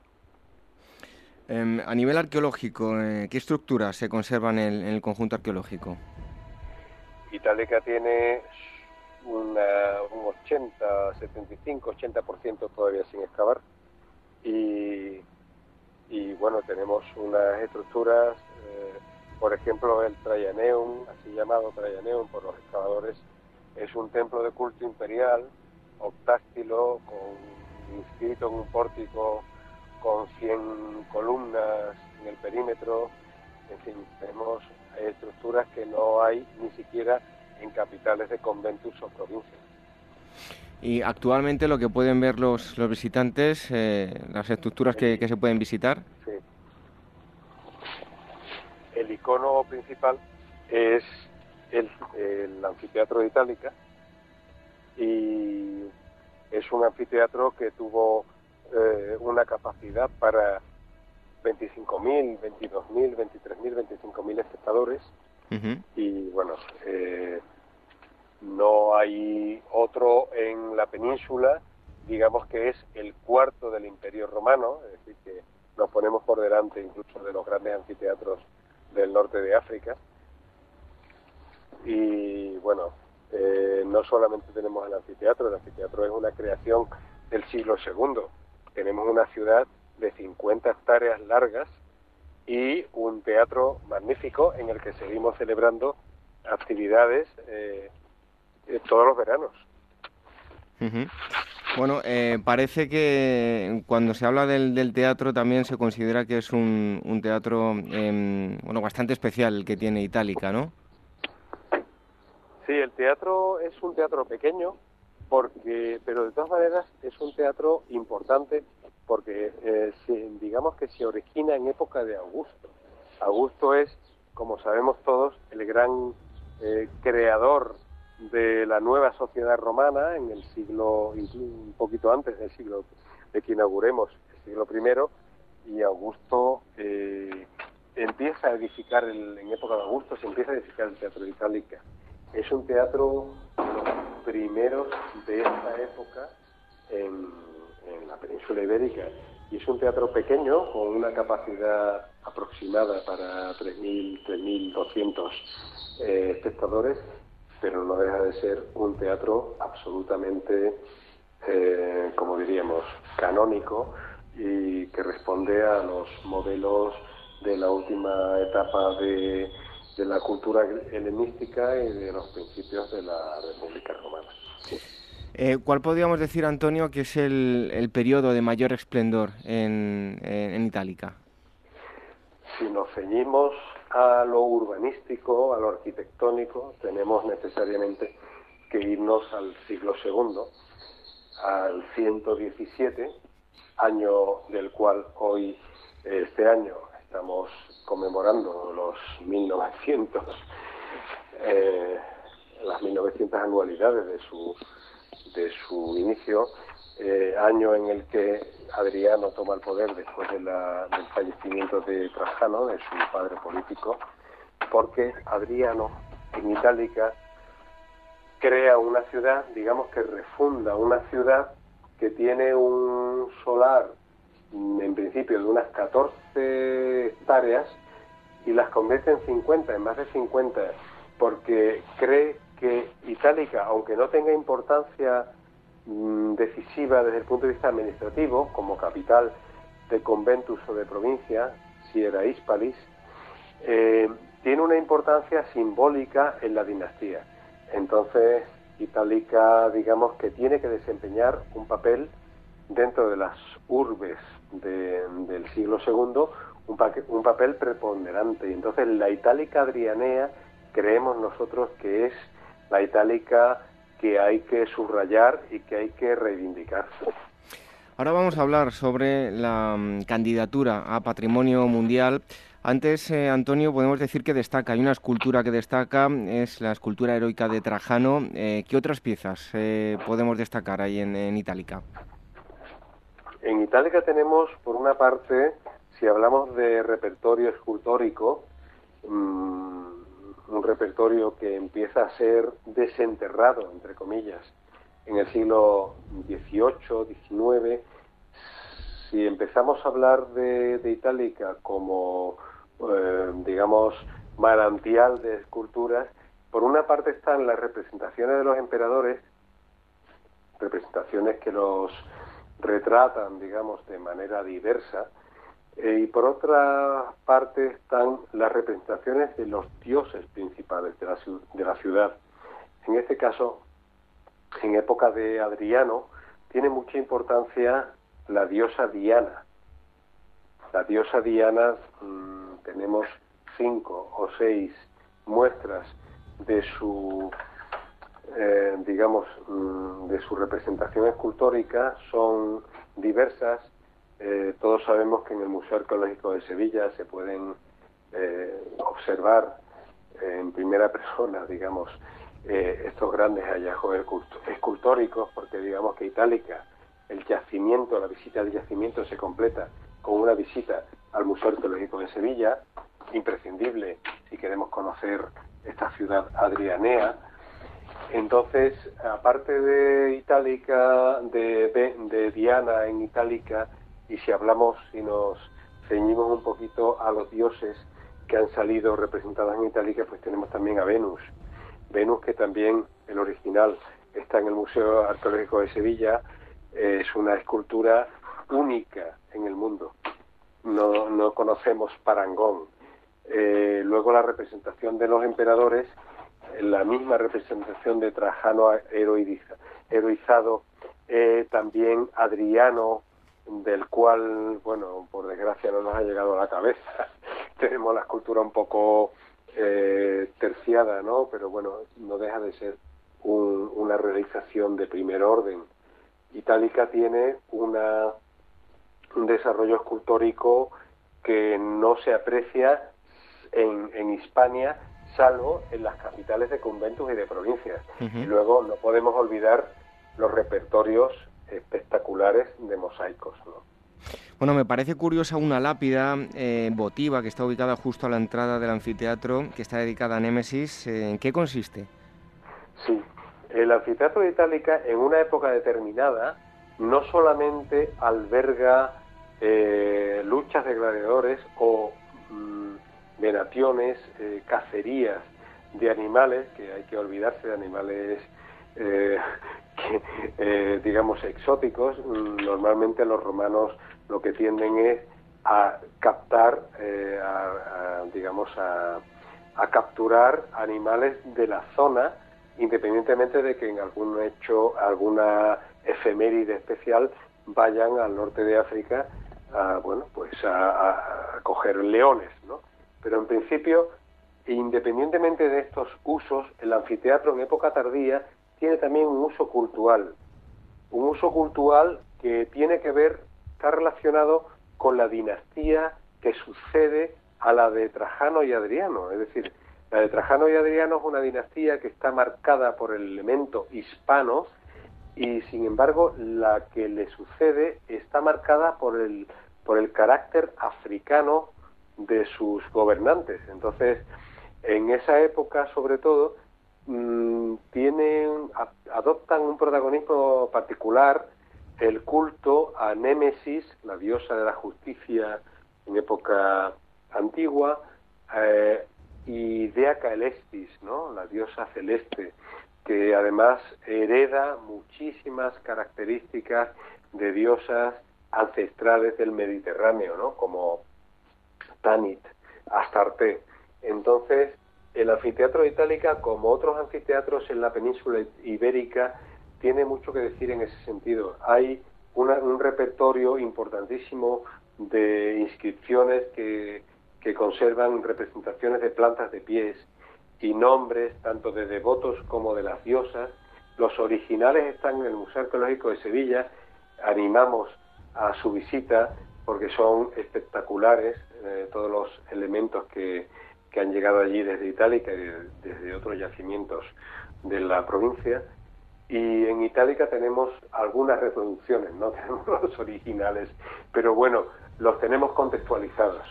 Em, a nivel arqueológico, eh, ¿qué estructuras se conservan en, el conjunto arqueológico? Itálica tiene un 80, 75, 80% todavía sin excavar. Y, bueno, tenemos unas estructuras, eh, por ejemplo, el Trajaneum, así llamado Trajaneum por los excavadores, es un templo de culto imperial, octástilo, con, inscrito en un pórtico con 100 columnas en el perímetro. En fin, tenemos estructuras que no hay ni siquiera en capitales de conventos o provincias. Y actualmente lo que pueden ver los, los visitantes, eh, las estructuras que, que, se pueden visitar. Sí. El icono principal es el, anfiteatro de Itálica y es un anfiteatro que tuvo eh, una capacidad para 25.000, 22.000, 23.000, 25.000 espectadores. Y bueno, eh, no hay otro en la península, digamos que es el cuarto del Imperio Romano, es decir, que nos ponemos por delante incluso de los grandes anfiteatros del norte de África. Y bueno, eh, no solamente tenemos el anfiteatro, el anfiteatro es una creación del siglo II. Tenemos una ciudad de 50 hectáreas largas y un teatro magnífico en el que seguimos celebrando actividades eh, todos los veranos. Bueno, eh, parece que cuando se habla del, teatro también se considera que es un, un teatro em, bueno bastante especial el que tiene Itálica, ¿no? Sí, el teatro es un teatro pequeño, porque, pero de todas maneras es un teatro importante porque eh, digamos que se origina en época de Augusto. Augusto es, como sabemos todos, el gran eh, creador de la nueva sociedad romana en el siglo, un poquito antes del siglo de que inauguremos el siglo I, y Augusto eh, empieza a edificar, en época de Augusto se empieza a edificar el teatro de Itálica es un teatro primeros de esta época en, la península ibérica. Y es un teatro pequeño con una capacidad aproximada para 3.000, 3.200 eh, espectadores, pero no deja de ser un teatro absolutamente, eh, como diríamos, canónico y que responde a los modelos de la última etapa de, de la cultura helenística y de los principios de la República Romana. Eh, ¿Cuál podríamos decir, Antonio, que es el, el periodo de mayor esplendor en, en, Itálica? Si nos ceñimos a lo urbanístico, a lo arquitectónico, tenemos necesariamente que irnos al siglo II, al 117, año del cual hoy, este año, estamos conmemorando los 1900, eh, las 1900 anualidades de su de su inicio, eh, año en el que Adriano toma el poder después de del fallecimiento de Trajano, de su padre político, porque Adriano en Itálica crea una ciudad, digamos que refunda una ciudad que tiene un solar en principio de unas 14 hectáreas y las convierte en 50, en más de 50, porque cree que Itálica, aunque no tenga importancia mm, decisiva desde el punto de vista administrativo, como capital de conventus o de provincia, si era Hispalis, eh, tiene una importancia simbólica en la dinastía. Entonces, Itálica, digamos que tiene que desempeñar un papel dentro de las urbes del siglo II, un, un papel preponderante. Entonces, la Itálica Adrianea creemos nosotros que es la itálica que hay que subrayar y que hay que reivindicar. Ahora vamos a hablar sobre la mm, candidatura a Patrimonio Mundial. Antes, eh, Antonio, podemos decir que destaca, hay una escultura que destaca, es la escultura heroica de Trajano. Eh, ¿Qué otras piezas eh, podemos destacar ahí en, Itálica? En Itálica tenemos, por una parte, si hablamos de repertorio escultórico, mmm, un repertorio que empieza a ser desenterrado, entre comillas, en el siglo XVIII, XIX. Si empezamos a hablar de, Itálica como, eh, digamos, manantial de esculturas, por una parte están las representaciones de los emperadores, representaciones que los retratan, digamos, de manera diversa, eh, y por otra parte están las representaciones de los dioses principales de la, de la ciudad. En este caso, en época de Adriano, tiene mucha importancia la diosa Diana. La diosa Diana, mm, tenemos cinco o seis muestras de su, eh, digamos, mm, de su representación escultórica, son diversas, eh, todos sabemos que en el Museo Arqueológico de Sevilla se pueden eh, observar en primera persona, digamos, eh, estos grandes hallazgos escultóricos, porque digamos que Itálica, el yacimiento, la visita del yacimiento se completa con una visita al Museo Arqueológico de Sevilla, imprescindible si queremos conocer esta ciudad adrianea. Entonces, aparte de Itálica, de, de Diana en Itálica, y si hablamos y nos ceñimos un poquito a los dioses que han salido representados en Itálica, pues tenemos también a Venus. Venus que también, el original, está en el Museo Arqueológico de Sevilla, es una escultura única en el mundo. No, no conocemos parangón. Eh, luego la representación de los emperadores, la misma representación de Trajano heroizado, eh, también Adriano del cual, bueno, por desgracia no nos ha llegado a la cabeza. Tenemos la escultura un poco eh, terciada, ¿no? Pero bueno, no deja de ser una realización de primer orden. Itálica tiene una, un desarrollo escultórico que no se aprecia en, en Hispania, salvo en las capitales de conventos y de provincias. Y luego no podemos olvidar los repertorios espectaculares de mosaicos. Bueno, me parece curiosa una lápida eh, votiva que está ubicada justo a la entrada del anfiteatro, que está dedicada a Némesis. Eh, ¿En qué consiste? Sí, el anfiteatro de Itálica en una época determinada no solamente alberga eh, luchas de gladiadores o mm, venaciones, eh, cacerías de animales, que hay que olvidarse de animales, eh, digamos, exóticos. Normalmente los romanos lo que tienden es a captar, digamos, a, a capturar animales de la zona, independientemente de que en algún hecho, alguna efeméride especial vayan al norte de África a, bueno, pues a, coger leones, ¿no? Pero en principio, independientemente de estos usos, el anfiteatro en época tardía tiene también un uso cultural, un uso cultural que tiene que ver, está relacionado con la dinastía que sucede a la de Trajano y Adriano. Es decir, la de Trajano y Adriano es una dinastía que está marcada por el elemento hispano y sin embargo la que le sucede está marcada por el, por el carácter africano de sus gobernantes. Entonces, en esa época, sobre todo, mm, tienen, adoptan un protagonismo particular el culto a Némesis, la diosa de la justicia en época antigua, eh, y Dea Caelestis, ¿no? la diosa celeste, que además hereda muchísimas características de diosas ancestrales del Mediterráneo, ¿no? como Tanit, Astarte. Entonces, el anfiteatro de Itálica, como otros anfiteatros en la península ibérica, tiene mucho que decir en ese sentido. Hay un repertorio importantísimo de inscripciones que, que conservan representaciones de plantas de pies y nombres tanto de devotos como de las diosas. Los originales están en el Museo Arqueológico de Sevilla. Animamos a su visita porque son espectaculares eh, todos los elementos que, que, han llegado allí desde Itálica y desde otros yacimientos de la provincia. Y en Itálica tenemos algunas reproducciones, no tenemos los originales, pero bueno, los tenemos contextualizados.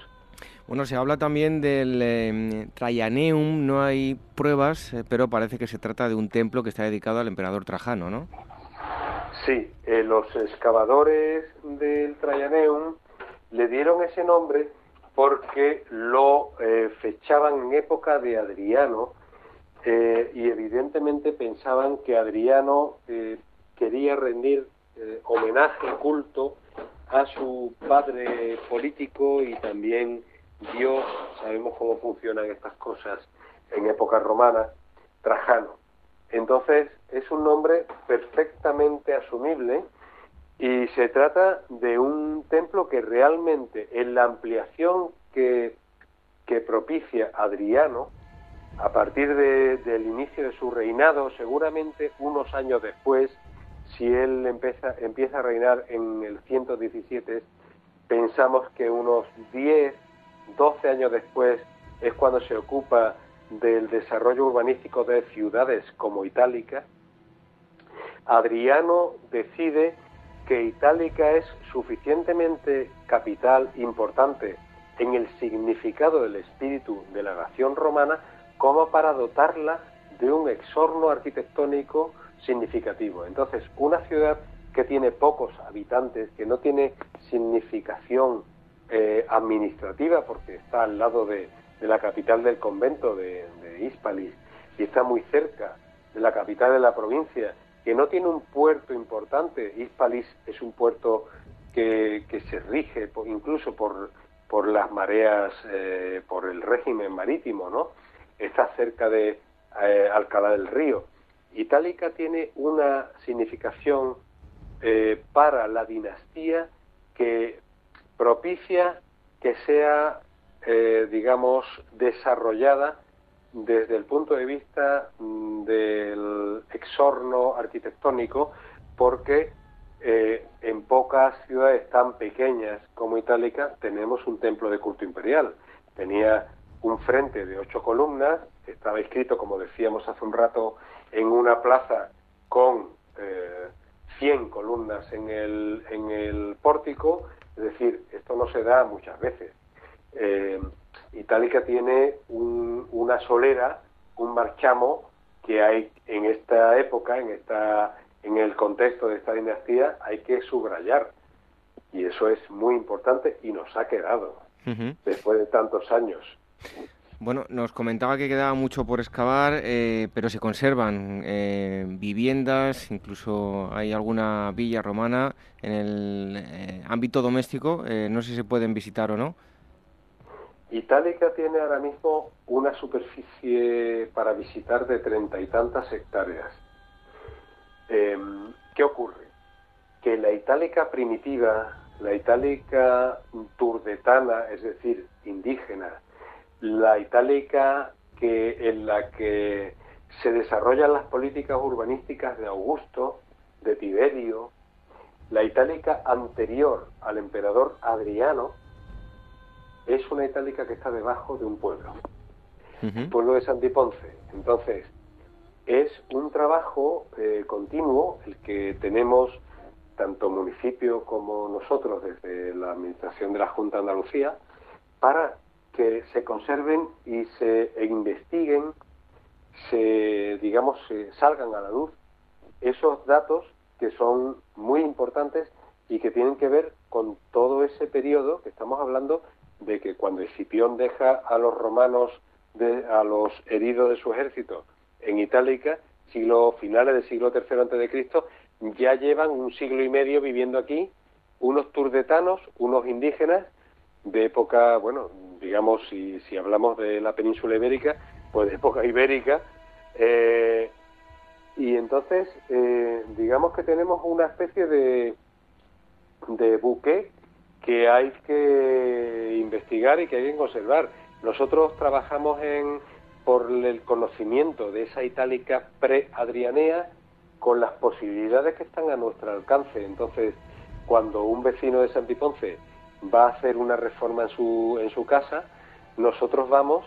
Bueno, se habla también del eh, Traianeum, no hay pruebas, eh, pero parece que se trata de un templo que está dedicado al emperador Trajano, ¿no? Sí, eh, los excavadores del Traianeum le dieron ese nombre porque lo fechaban en época de Adriano y evidentemente pensaban que Adriano quería rendir homenaje, culto a su padre político y también Dios, sabemos cómo funcionan estas cosas en época romana, Trajano. Entonces es un nombre perfectamente asumible y se trata de un templo que realmente en la ampliación que, propicia Adriano, a partir del inicio de su reinado, seguramente unos años después, si él empieza, empieza a reinar en el 117, pensamos que unos 10 12 años después es cuando se ocupa del desarrollo urbanístico de ciudades como Itálica, Adriano decide que Itálica es suficientemente capital importante en el significado del espíritu de la nación romana como para dotarla de un exorno arquitectónico significativo. Entonces, una ciudad que tiene pocos habitantes, que no tiene significación eh, administrativa, porque está al lado de, la capital del convento de, de Hispalis y está muy cerca de la capital de la provincia, que no tiene un puerto importante. Hispalis es un puerto que, se rige incluso por, por las mareas, eh, por el régimen marítimo, ¿no? Está cerca de eh, Alcalá del Río. Itálica tiene una significación para la dinastía que propicia que sea, eh, digamos, desarrollada desde el punto de vista mm, del exorno arquitectónico, porque eh, en pocas ciudades tan pequeñas como Itálica tenemos un templo de culto imperial. Tenía un frente de ocho columnas, estaba escrito, como decíamos hace un rato, en una plaza con eh, 100 columnas en el, en el pórtico, es decir, esto no se da muchas veces. Eh, Itálica tiene una solera, un marchamo que hay en esta época, en esta, en el contexto de esta dinastía, hay que subrayar. Y eso es muy importante y nos ha quedado después de tantos años. Bueno, nos comentaba que quedaba mucho por excavar, eh, pero se conservan eh, viviendas, incluso hay alguna villa romana en el eh, ámbito doméstico, no sé si se pueden visitar o no. Itálica tiene ahora mismo una superficie para visitar de treinta y tantas hectáreas. Em, ¿Qué ocurre? Que la itálica primitiva, la itálica turdetana, es decir, indígena, la itálica que, en la que se desarrollan las políticas urbanísticas de Augusto, de Tiberio, la itálica anterior al emperador Adriano, es una itálica que está debajo de un pueblo, el pueblo de Santiponce. Entonces, es un trabajo eh, continuo el que tenemos tanto municipio como nosotros desde la Administración de la Junta de Andalucía para que se conserven y se investiguen, se digamos se salgan a la luz esos datos que son muy importantes y que tienen que ver con todo ese periodo que estamos hablando de que cuando Escipión deja a los romanos de, a los heridos de su ejército en Itálica, siglo finales del siglo III antes de Cristo, ya llevan un siglo y medio viviendo aquí unos turdetanos, unos indígenas de época, bueno, digamos, si, si hablamos de la península ibérica, pues de época ibérica. Eh, y entonces, eh, digamos que tenemos una especie de, de buque que hay que investigar y que hay que conservar. Nosotros trabajamos en, por el conocimiento de esa itálica pre-adrianea con las posibilidades que están a nuestro alcance. Entonces, cuando un vecino de Santiponce va a hacer una reforma en su, en su casa, nosotros vamos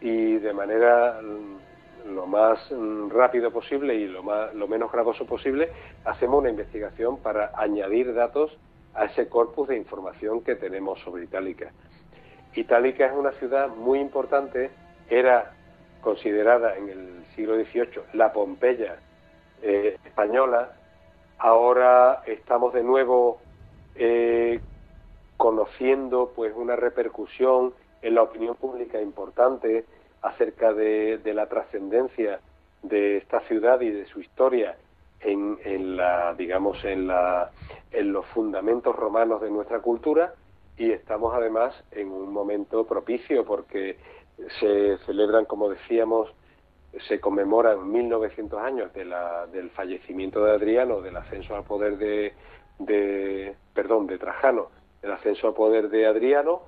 y de manera mm, lo más mm, rápido posible y lo, más, lo menos gravoso posible, hacemos una investigación para añadir datos a ese corpus de información que tenemos sobre Itálica. Itálica es una ciudad muy importante, era considerada en el siglo XVIII la Pompeya eh, española, ahora estamos de nuevo eh, conociendo pues una repercusión en la opinión pública importante acerca de, la trascendencia de esta ciudad y de su historia en, en, la digamos en la en los fundamentos romanos de nuestra cultura y estamos además en un momento propicio porque se celebran como decíamos se conmemoran 1900 años de la, del fallecimiento de Adriano del ascenso al poder de, de perdón de Trajano el ascenso al poder de Adriano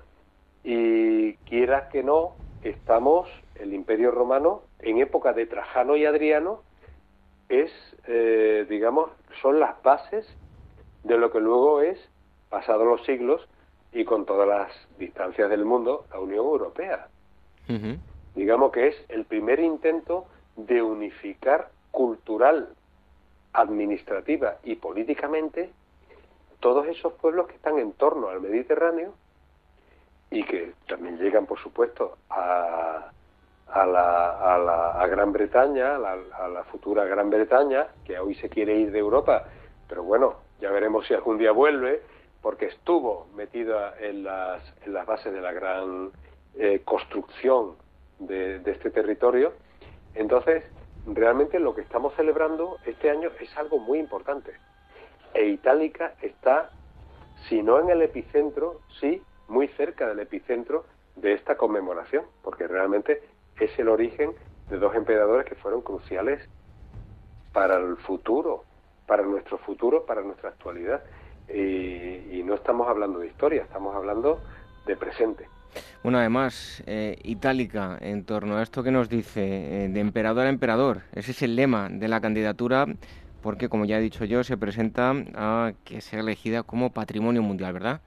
y quiera que no, estamos, el Imperio Romano, en época de Trajano y Adriano, es, eh, digamos, son las bases de lo que luego es, pasados los siglos y con todas las distancias del mundo, la Unión Europea. Digamos que es el primer intento de unificar cultural, administrativa y políticamente todos esos pueblos que están en torno al Mediterráneo y que también llegan, por supuesto, a, a, la, a, la, a Gran Bretaña, a la, futura Gran Bretaña, que hoy se quiere ir de Europa, pero bueno, ya veremos si algún día vuelve, porque estuvo metida en las, en las bases de la gran eh, construcción de, de este territorio. Entonces, realmente lo que estamos celebrando este año es algo muy importante e Itálica está, si no en el epicentro, sí muy cerca del epicentro de esta conmemoración, porque realmente es el origen de dos emperadores que fueron cruciales para el futuro, para nuestro futuro, para nuestra actualidad. Y, no estamos hablando de historia, estamos hablando de presente. Bueno, además, eh, Itálica, en torno a esto que nos dice, eh, de emperador a emperador, ese es el lema de la candidatura porque como ya he dicho yo, se presenta a que sea elegida como patrimonio mundial, ¿verdad?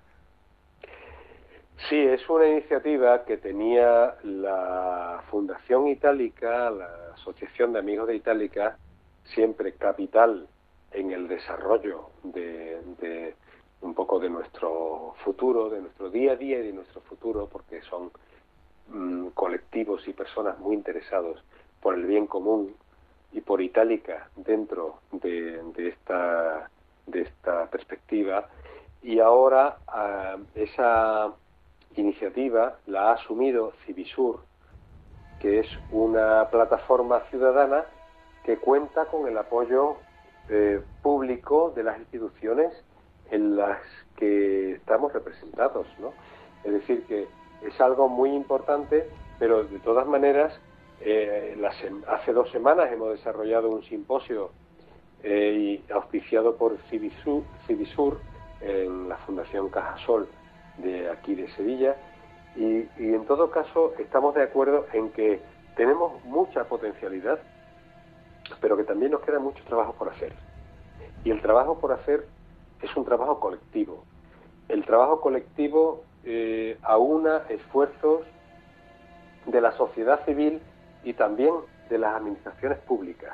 Sí, es una iniciativa que tenía la Fundación Itálica, la Asociación de Amigos de Itálica, siempre capital en el desarrollo de, un poco de nuestro futuro, de nuestro día a día y de nuestro futuro, porque son mm, colectivos y personas muy interesados por el bien común y por Itálica dentro de, esta, de esta perspectiva, y ahora ah, esa iniciativa la ha asumido Civisur, que es una plataforma ciudadana que cuenta con el apoyo eh, público de las instituciones en las que estamos representados, ¿no? Es decir, que es algo muy importante, pero de todas maneras, eh, hace dos semanas hemos desarrollado un simposio eh, auspiciado por Civisur, Civisur en la Fundación Cajasol de aquí de Sevilla, y, en todo caso estamos de acuerdo en que tenemos mucha potencialidad, pero que también nos queda mucho trabajo por hacer. Y el trabajo por hacer es un trabajo colectivo. El trabajo colectivo eh, aúna esfuerzos de la sociedad civil y también de las administraciones públicas,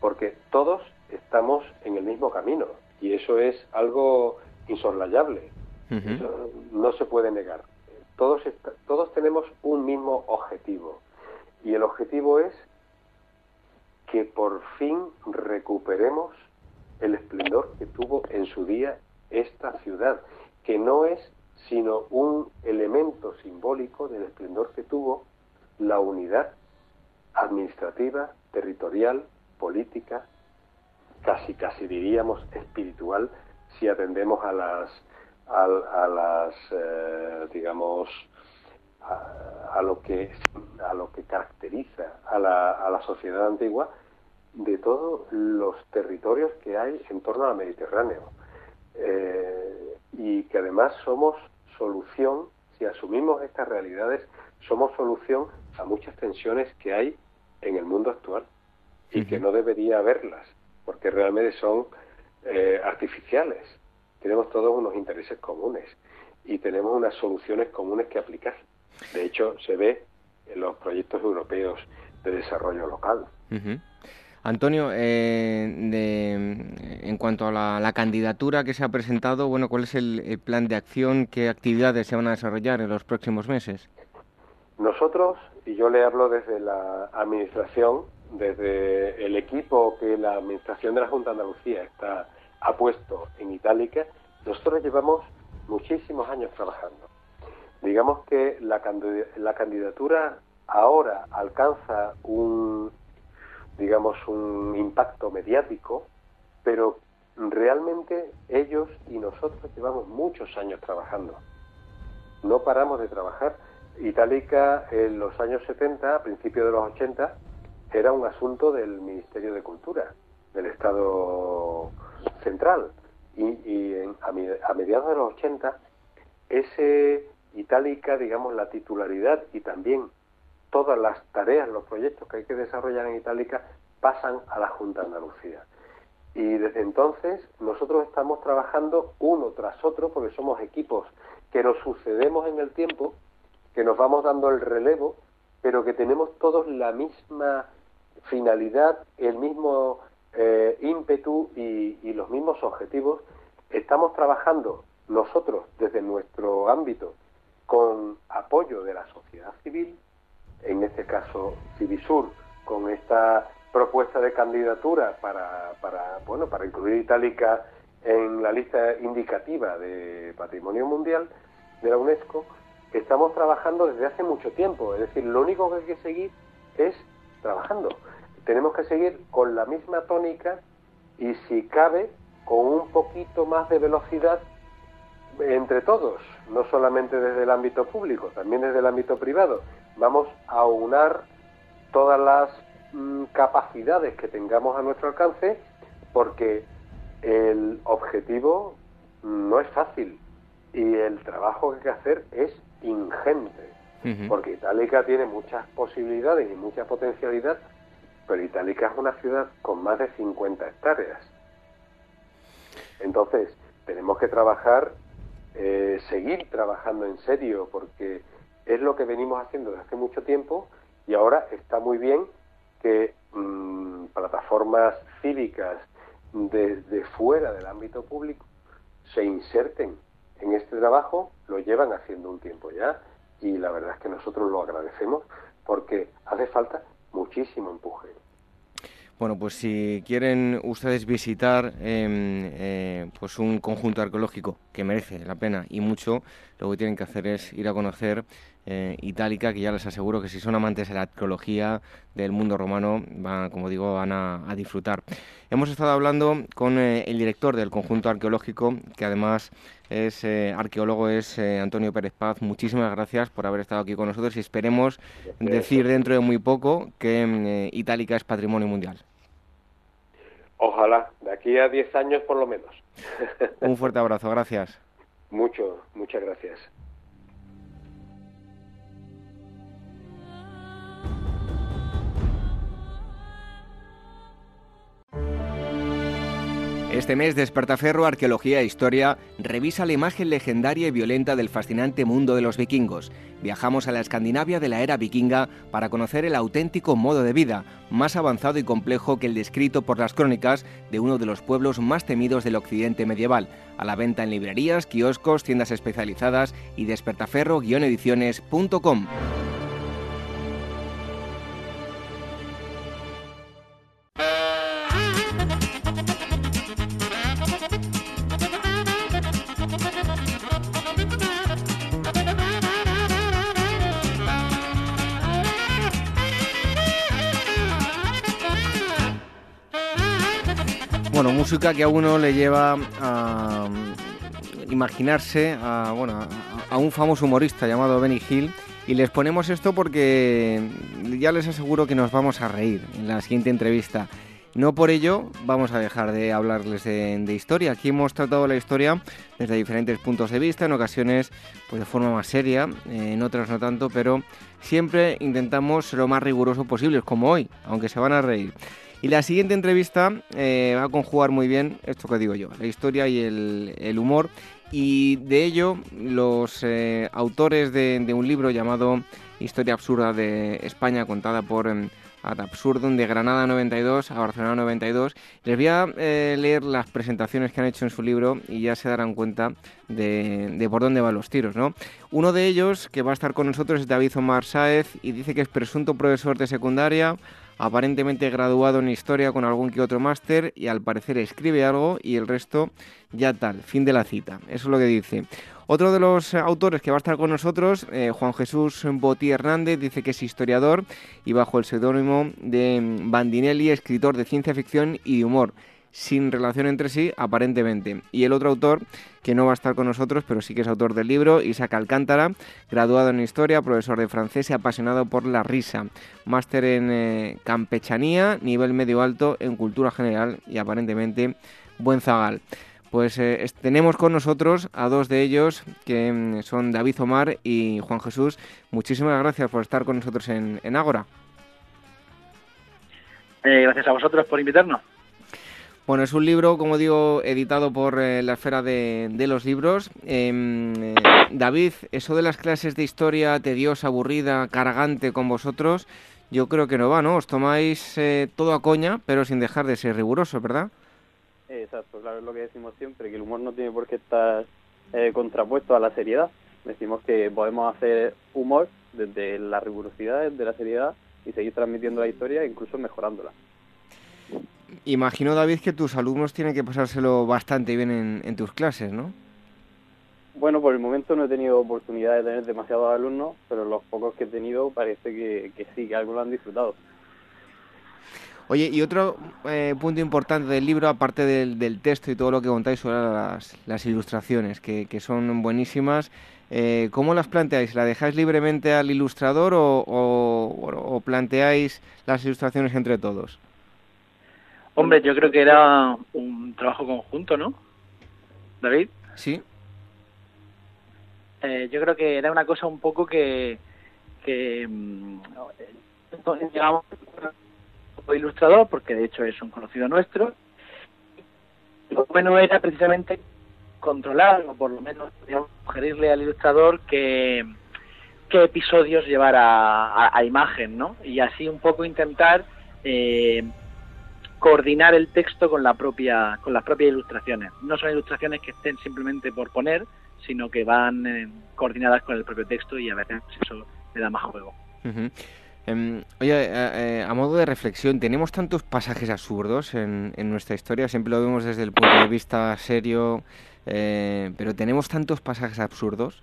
porque todos estamos en el mismo camino y eso es algo insoslayable, no se puede negar. Todos, todos tenemos un mismo objetivo y el objetivo es que por fin recuperemos el esplendor que tuvo en su día esta ciudad, que no es sino un elemento simbólico del esplendor que tuvo la unidad administrativa, territorial, política, casi casi diríamos espiritual, si atendemos a las a, las eh, digamos a, lo que a lo que caracteriza a la, a la sociedad antigua de todos los territorios que hay en torno al Mediterráneo. Eh, y que además somos solución si asumimos estas realidades somos solución a muchas tensiones que hay en el mundo actual y que no debería haberlas porque realmente son eh, artificiales tenemos todos unos intereses comunes y tenemos unas soluciones comunes que aplicar. De hecho, se ve en los proyectos europeos de desarrollo local. Antonio, eh, en cuanto a la, candidatura que se ha presentado, bueno, ¿cuál es el, plan de acción? ¿Qué actividades se van a desarrollar en los próximos meses? Nosotros, y yo le hablo desde la Administración, desde el equipo que la Administración de la Junta de Andalucía está ha puesto en Itálica, nosotros llevamos muchísimos años trabajando. Digamos que la, candidatura ahora alcanza un, digamos, un impacto mediático, pero realmente ellos y nosotros llevamos muchos años trabajando. No paramos de trabajar. Itálica en los años 70, a principios de los 80, era un asunto del Ministerio de Cultura, del Estado central. Y, a, mediados de los 80, ese Itálica, digamos, la titularidad y también todas las tareas, los proyectos que hay que desarrollar en Itálica pasan a la Junta de Andalucía. Y desde entonces nosotros estamos trabajando uno tras otro porque somos equipos que nos sucedemos en el tiempo, que nos vamos dando el relevo, pero que tenemos todos la misma finalidad, el mismo eh, ímpetu y, los mismos objetivos, estamos trabajando nosotros desde nuestro ámbito con apoyo de la sociedad civil, en este caso Civisur, con esta propuesta de candidatura para, para, bueno, para incluir Itálica en la lista indicativa de Patrimonio Mundial de la UNESCO, estamos trabajando desde hace mucho tiempo. Es decir, lo único que hay que seguir es trabajando tenemos que seguir con la misma tónica y si cabe con un poquito más de velocidad entre todos, no solamente desde el ámbito público, también desde el ámbito privado. Vamos a unar todas las mm, capacidades que tengamos a nuestro alcance porque el objetivo no es fácil y el trabajo que hay que hacer es ingente, porque Itálica tiene muchas posibilidades y mucha potencialidad pero Itálica es una ciudad con más de 50 hectáreas. Entonces, tenemos que trabajar, eh, seguir trabajando en serio, porque es lo que venimos haciendo desde hace mucho tiempo y ahora está muy bien que mm, plataformas cívicas desde fuera del ámbito público se inserten en este trabajo, lo llevan haciendo un tiempo ya y la verdad es que nosotros lo agradecemos porque hace falta muchísimo empuje. Bueno, pues si quieren ustedes visitar em, eh, pues un conjunto arqueológico que merece la pena y mucho, lo que tienen que hacer es ir a conocer eh, Itálica, que ya les aseguro que si son amantes de la arqueología del mundo romano, van, como digo, van a, disfrutar. Hemos estado hablando con eh, el director del conjunto arqueológico, que además es arqueólogo, es Antonio Pérez Paz. Muchísimas gracias por haber estado aquí con nosotros y esperemos decir dentro de muy poco que em, Itálica es patrimonio mundial. Ojalá, de aquí a 10 años por lo menos. Un fuerte abrazo, gracias. Mucho, muchas gracias. Este mes Despertaferro Arqueología e Historia revisa la imagen legendaria y violenta del fascinante mundo de los vikingos. Viajamos a la Escandinavia de la era vikinga para conocer el auténtico modo de vida, más avanzado y complejo que el descrito por las crónicas de uno de los pueblos más temidos del occidente medieval. A la venta en librerías, kioscos, tiendas especializadas y despertaferro-ediciones.com. Bueno, música que a uno le lleva a imaginarse a, bueno, a, un famoso humorista llamado Benny Hill. Y les ponemos esto porque ya les aseguro que nos vamos a reír en la siguiente entrevista. No por ello vamos a dejar de hablarles de, historia. Aquí hemos tratado la historia desde diferentes puntos de vista, en ocasiones pues de forma más seria, en otras no tanto, pero siempre intentamos ser lo más riguroso posible, como hoy, aunque se van a reír. Y la siguiente entrevista eh, va a conjugar muy bien esto que digo yo, la historia y el, humor. Y de ello, los eh, autores de, un libro llamado Historia Absurda de España, contada por eh, Ad Absurdum, de Granada 92 a Barcelona 92, les voy a eh, leer las presentaciones que han hecho en su libro y ya se darán cuenta de, de, por dónde van los tiros. ¿no? Uno de ellos, que va a estar con nosotros, es David Omar Sáez y dice que es presunto profesor de secundaria aparentemente graduado en historia con algún que otro máster y al parecer escribe algo y el resto ya tal, fin de la cita. Eso es lo que dice. Otro de los autores que va a estar con nosotros, eh, Juan Jesús Botí Hernández, dice que es historiador y bajo el seudónimo de Bandinelli, escritor de ciencia ficción y humor sin relación entre sí, aparentemente. Y el otro autor, que no va a estar con nosotros, pero sí que es autor del libro, Isaac Alcántara, graduado en Historia, profesor de francés y apasionado por la risa. Máster en eh, campechanía, nivel medio alto en cultura general y aparentemente buen zagal. Pues eh, tenemos con nosotros a dos de ellos, que mm, son David Omar y Juan Jesús. Muchísimas gracias por estar con nosotros en, Ágora. Eh, gracias a vosotros por invitarnos. Bueno, es un libro, como digo, editado por eh, la esfera de, los libros. Em, eh, David, eso de las clases de historia tediosa, aburrida, cargante con vosotros, yo creo que no va, ¿no? Os tomáis eh, todo a coña, pero sin dejar de ser rigurosos, ¿verdad? Exacto, claro, es lo que decimos siempre, que el humor no tiene por qué estar contrapuesto a la seriedad. Decimos que podemos hacer humor desde la rigurosidad, desde la seriedad y seguir transmitiendo la historia e incluso mejorándola. Imagino, David, que tus alumnos tienen que pasárselo bastante bien en, tus clases, ¿no? Bueno, por el momento no he tenido oportunidad de tener demasiados alumnos, pero los pocos que he tenido parece que, sí, que algo lo han disfrutado. Oye, y otro eh, punto importante del libro, aparte del, texto y todo lo que contáis sobre las, ilustraciones, que, son buenísimas, eh, ¿cómo las planteáis? ¿La dejáis libremente al ilustrador o planteáis las ilustraciones entre todos? Hombre, yo creo que era un trabajo conjunto, ¿no? David. Sí. Eh, yo creo que era una cosa un poco que, que mm, llegamos ilustrador, porque de hecho es un conocido nuestro. Lo bueno era precisamente controlar, o por lo menos sugerirle al ilustrador que qué episodios llevar a, a, imagen, ¿no? Y así un poco intentar eh, coordinar el texto con la propia con las propias ilustraciones. No son ilustraciones que estén simplemente por poner, sino que van eh, coordinadas con el propio texto y a veces eso le da más juego. Em, oye, eh, eh, a modo de reflexión, ¿tenemos tantos pasajes absurdos en, en, nuestra historia? Siempre lo vemos desde el punto de vista serio, pero ¿tenemos tantos pasajes absurdos?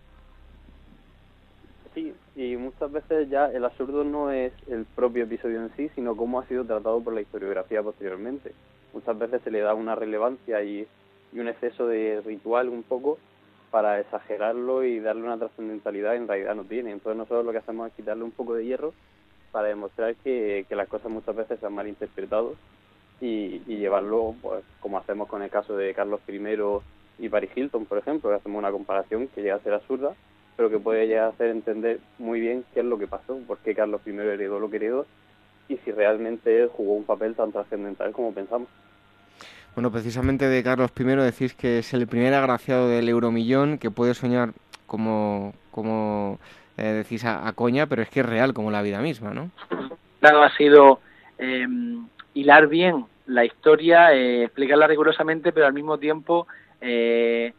Y muchas veces ya el absurdo no es el propio episodio en sí, sino cómo ha sido tratado por la historiografía posteriormente. Muchas veces se le da una relevancia y, y un exceso de ritual un poco para exagerarlo y darle una trascendentalidad en realidad no tiene. Entonces nosotros lo que hacemos es quitarle un poco de hierro para demostrar que, que las cosas muchas veces se han malinterpretado y, y llevarlo, pues como hacemos con el caso de Carlos I y Paris Hilton, por ejemplo, que hacemos una comparación que llega a ser absurda, pero que puede llegar a hacer entender muy bien qué es lo que pasó, por qué Carlos I heredó lo que heredó y si realmente él jugó un papel tan trascendental como pensamos. Bueno, precisamente de Carlos I decís que es el primer agraciado del euromillón que puede soñar como, como eh, decís a, a, coña, pero es que es real como la vida misma, ¿no? Claro, ha sido eh, hilar bien la historia, eh, explicarla rigurosamente, pero al mismo tiempo, eh,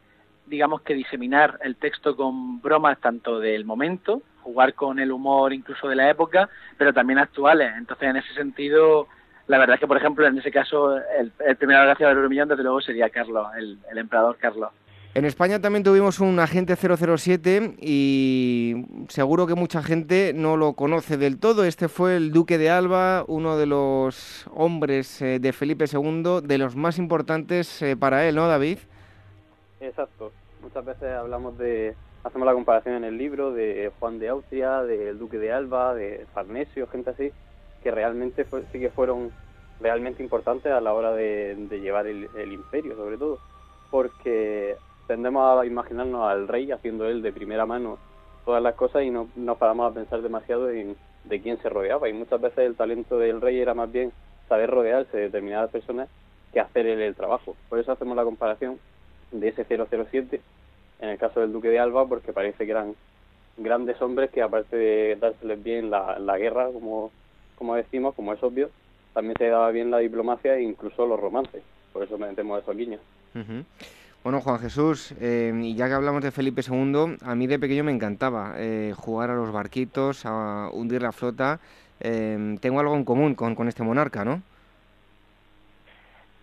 digamos que diseminar el texto con bromas tanto del momento, jugar con el humor incluso de la época, pero también actuales. Entonces, en ese sentido, la verdad es que, por ejemplo, en ese caso, el, primer agraciado del Euromillón, desde luego, sería Carlos, el, el emperador Carlos. En España también tuvimos un agente 007 y seguro que mucha gente no lo conoce del todo. Este fue el Duque de Alba, uno de los hombres eh, de Felipe II, de los más importantes eh, para él, ¿no, David? Exacto. Muchas veces hablamos de, hacemos la comparación en el libro de Juan de Austria, del Duque de Alba, de Farnesio, gente así, que realmente fue, sí que fueron realmente importantes a la hora de, llevar el, el imperio, sobre todo. Porque tendemos a imaginarnos al rey haciendo él de primera mano todas las cosas y no nos paramos a pensar demasiado en de quién se rodeaba y muchas veces el talento del rey era más bien saber rodearse de determinadas personas que hacer él el trabajo. Por eso hacemos la comparación de ese 007 en el caso del duque de Alba porque parece que eran grandes hombres que aparte de dárseles bien la, la guerra como, como decimos, como es obvio, también se daba bien la diplomacia e incluso los romances. Por eso metemos esos guiños. Uh -huh. Bueno, Juan Jesús, eh, y ya que hablamos de Felipe II, a mí de pequeño me encantaba eh, jugar a los barquitos, a hundir la flota. Eh, tengo algo en común con, con este monarca, ¿no?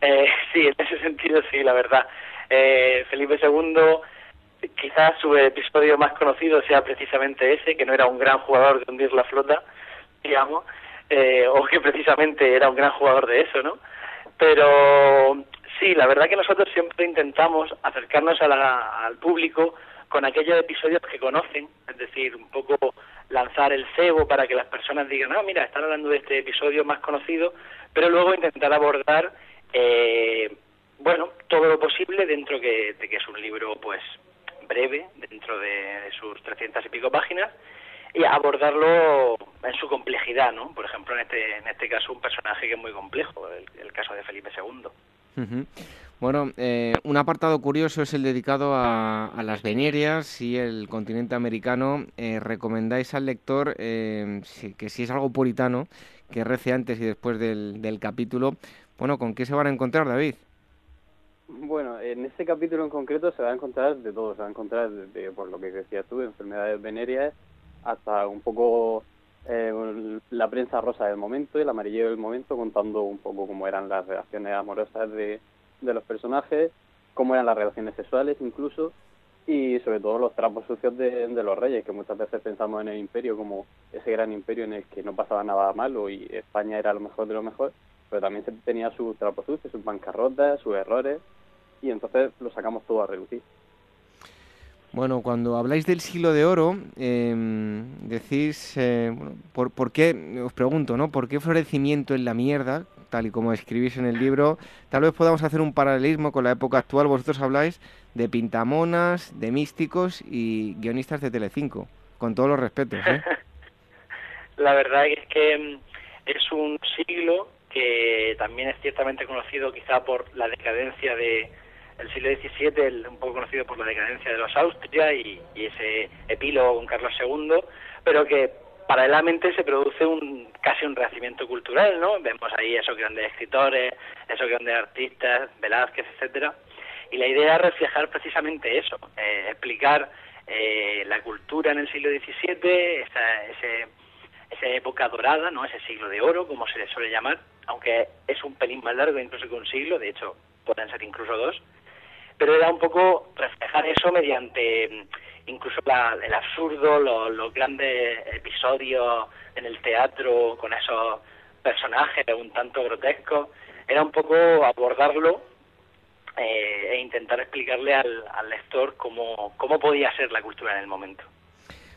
Eh, sí, en ese sentido sí, la verdad. Felipe II, quizás su episodio más conocido sea precisamente ese, que no era un gran jugador de hundir la flota, digamos, o que precisamente era un gran jugador de eso, ¿no? Pero Sí, la verdad que nosotros siempre intentamos acercarnos a la, al público con aquellos episodios que conocen, es decir, un poco lanzar el cebo para que las personas digan, no, mira, están hablando de este episodio más conocido, pero luego intentar abordar, eh, bueno, todo lo posible dentro que, de que es un libro, pues, breve, dentro de, sus trescientas y pico páginas, y abordarlo en su complejidad, ¿no? Por ejemplo, en este, en este caso, un personaje que es muy complejo, el, caso de Felipe II. Bueno, eh, un apartado curioso es el dedicado a, a, las venerias y el continente americano. Eh, ¿Recomendáis al lector eh, si, que si es algo puritano, que rece antes y después del, del, capítulo? Bueno, ¿con qué se van a encontrar, David? Bueno, en este capítulo en concreto se va a encontrar de todo. Se va a encontrar, de, por lo que decías tú, enfermedades venéreas, hasta un poco eh, la prensa rosa del momento, el amarillero del momento, contando un poco cómo eran las relaciones amorosas de, de los personajes, cómo eran las relaciones sexuales incluso, y sobre todo los trapos sucios de, de, los reyes, que muchas veces pensamos en el imperio como ese gran imperio en el que no pasaba nada malo y España era lo mejor de lo mejor, pero también tenía sus trapos sucios, sus bancarrotas, sus errores, y entonces lo sacamos todo a reducir. Bueno, cuando habláis del siglo de oro, eh, decís, eh, bueno, ¿por, ¿por, qué, os pregunto, ¿no? ¿Por qué florecimiento en la mierda, tal y como escribís en el libro? Tal vez podamos hacer un paralelismo con la época actual. Vosotros habláis de pintamonas, de místicos y guionistas de Telecinco, con todos los respetos, ¿eh? la verdad es que es un siglo que también es ciertamente conocido quizá por la decadencia de el siglo XVII, un poco conocido por la decadencia de los Austria y, y, ese epílogo con Carlos II, pero que paralelamente se produce un casi un renacimiento cultural, ¿no? Vemos ahí esos grandes escritores, esos grandes artistas, Velázquez, etcétera, y la idea es reflejar precisamente eso, eh, explicar eh, la cultura en el siglo XVII, esa, ese esa época dorada, ¿no? Ese siglo de oro, como se le suele llamar, aunque es un pelín más largo incluso que un siglo, de hecho pueden ser incluso dos, pero era un poco reflejar eso mediante mm, incluso el absurdo, los, grandes episodios en el teatro con esos personajes un tanto grotescos, era un poco abordarlo eh, e intentar explicarle al, lector cómo, cómo podía ser la cultura en el momento.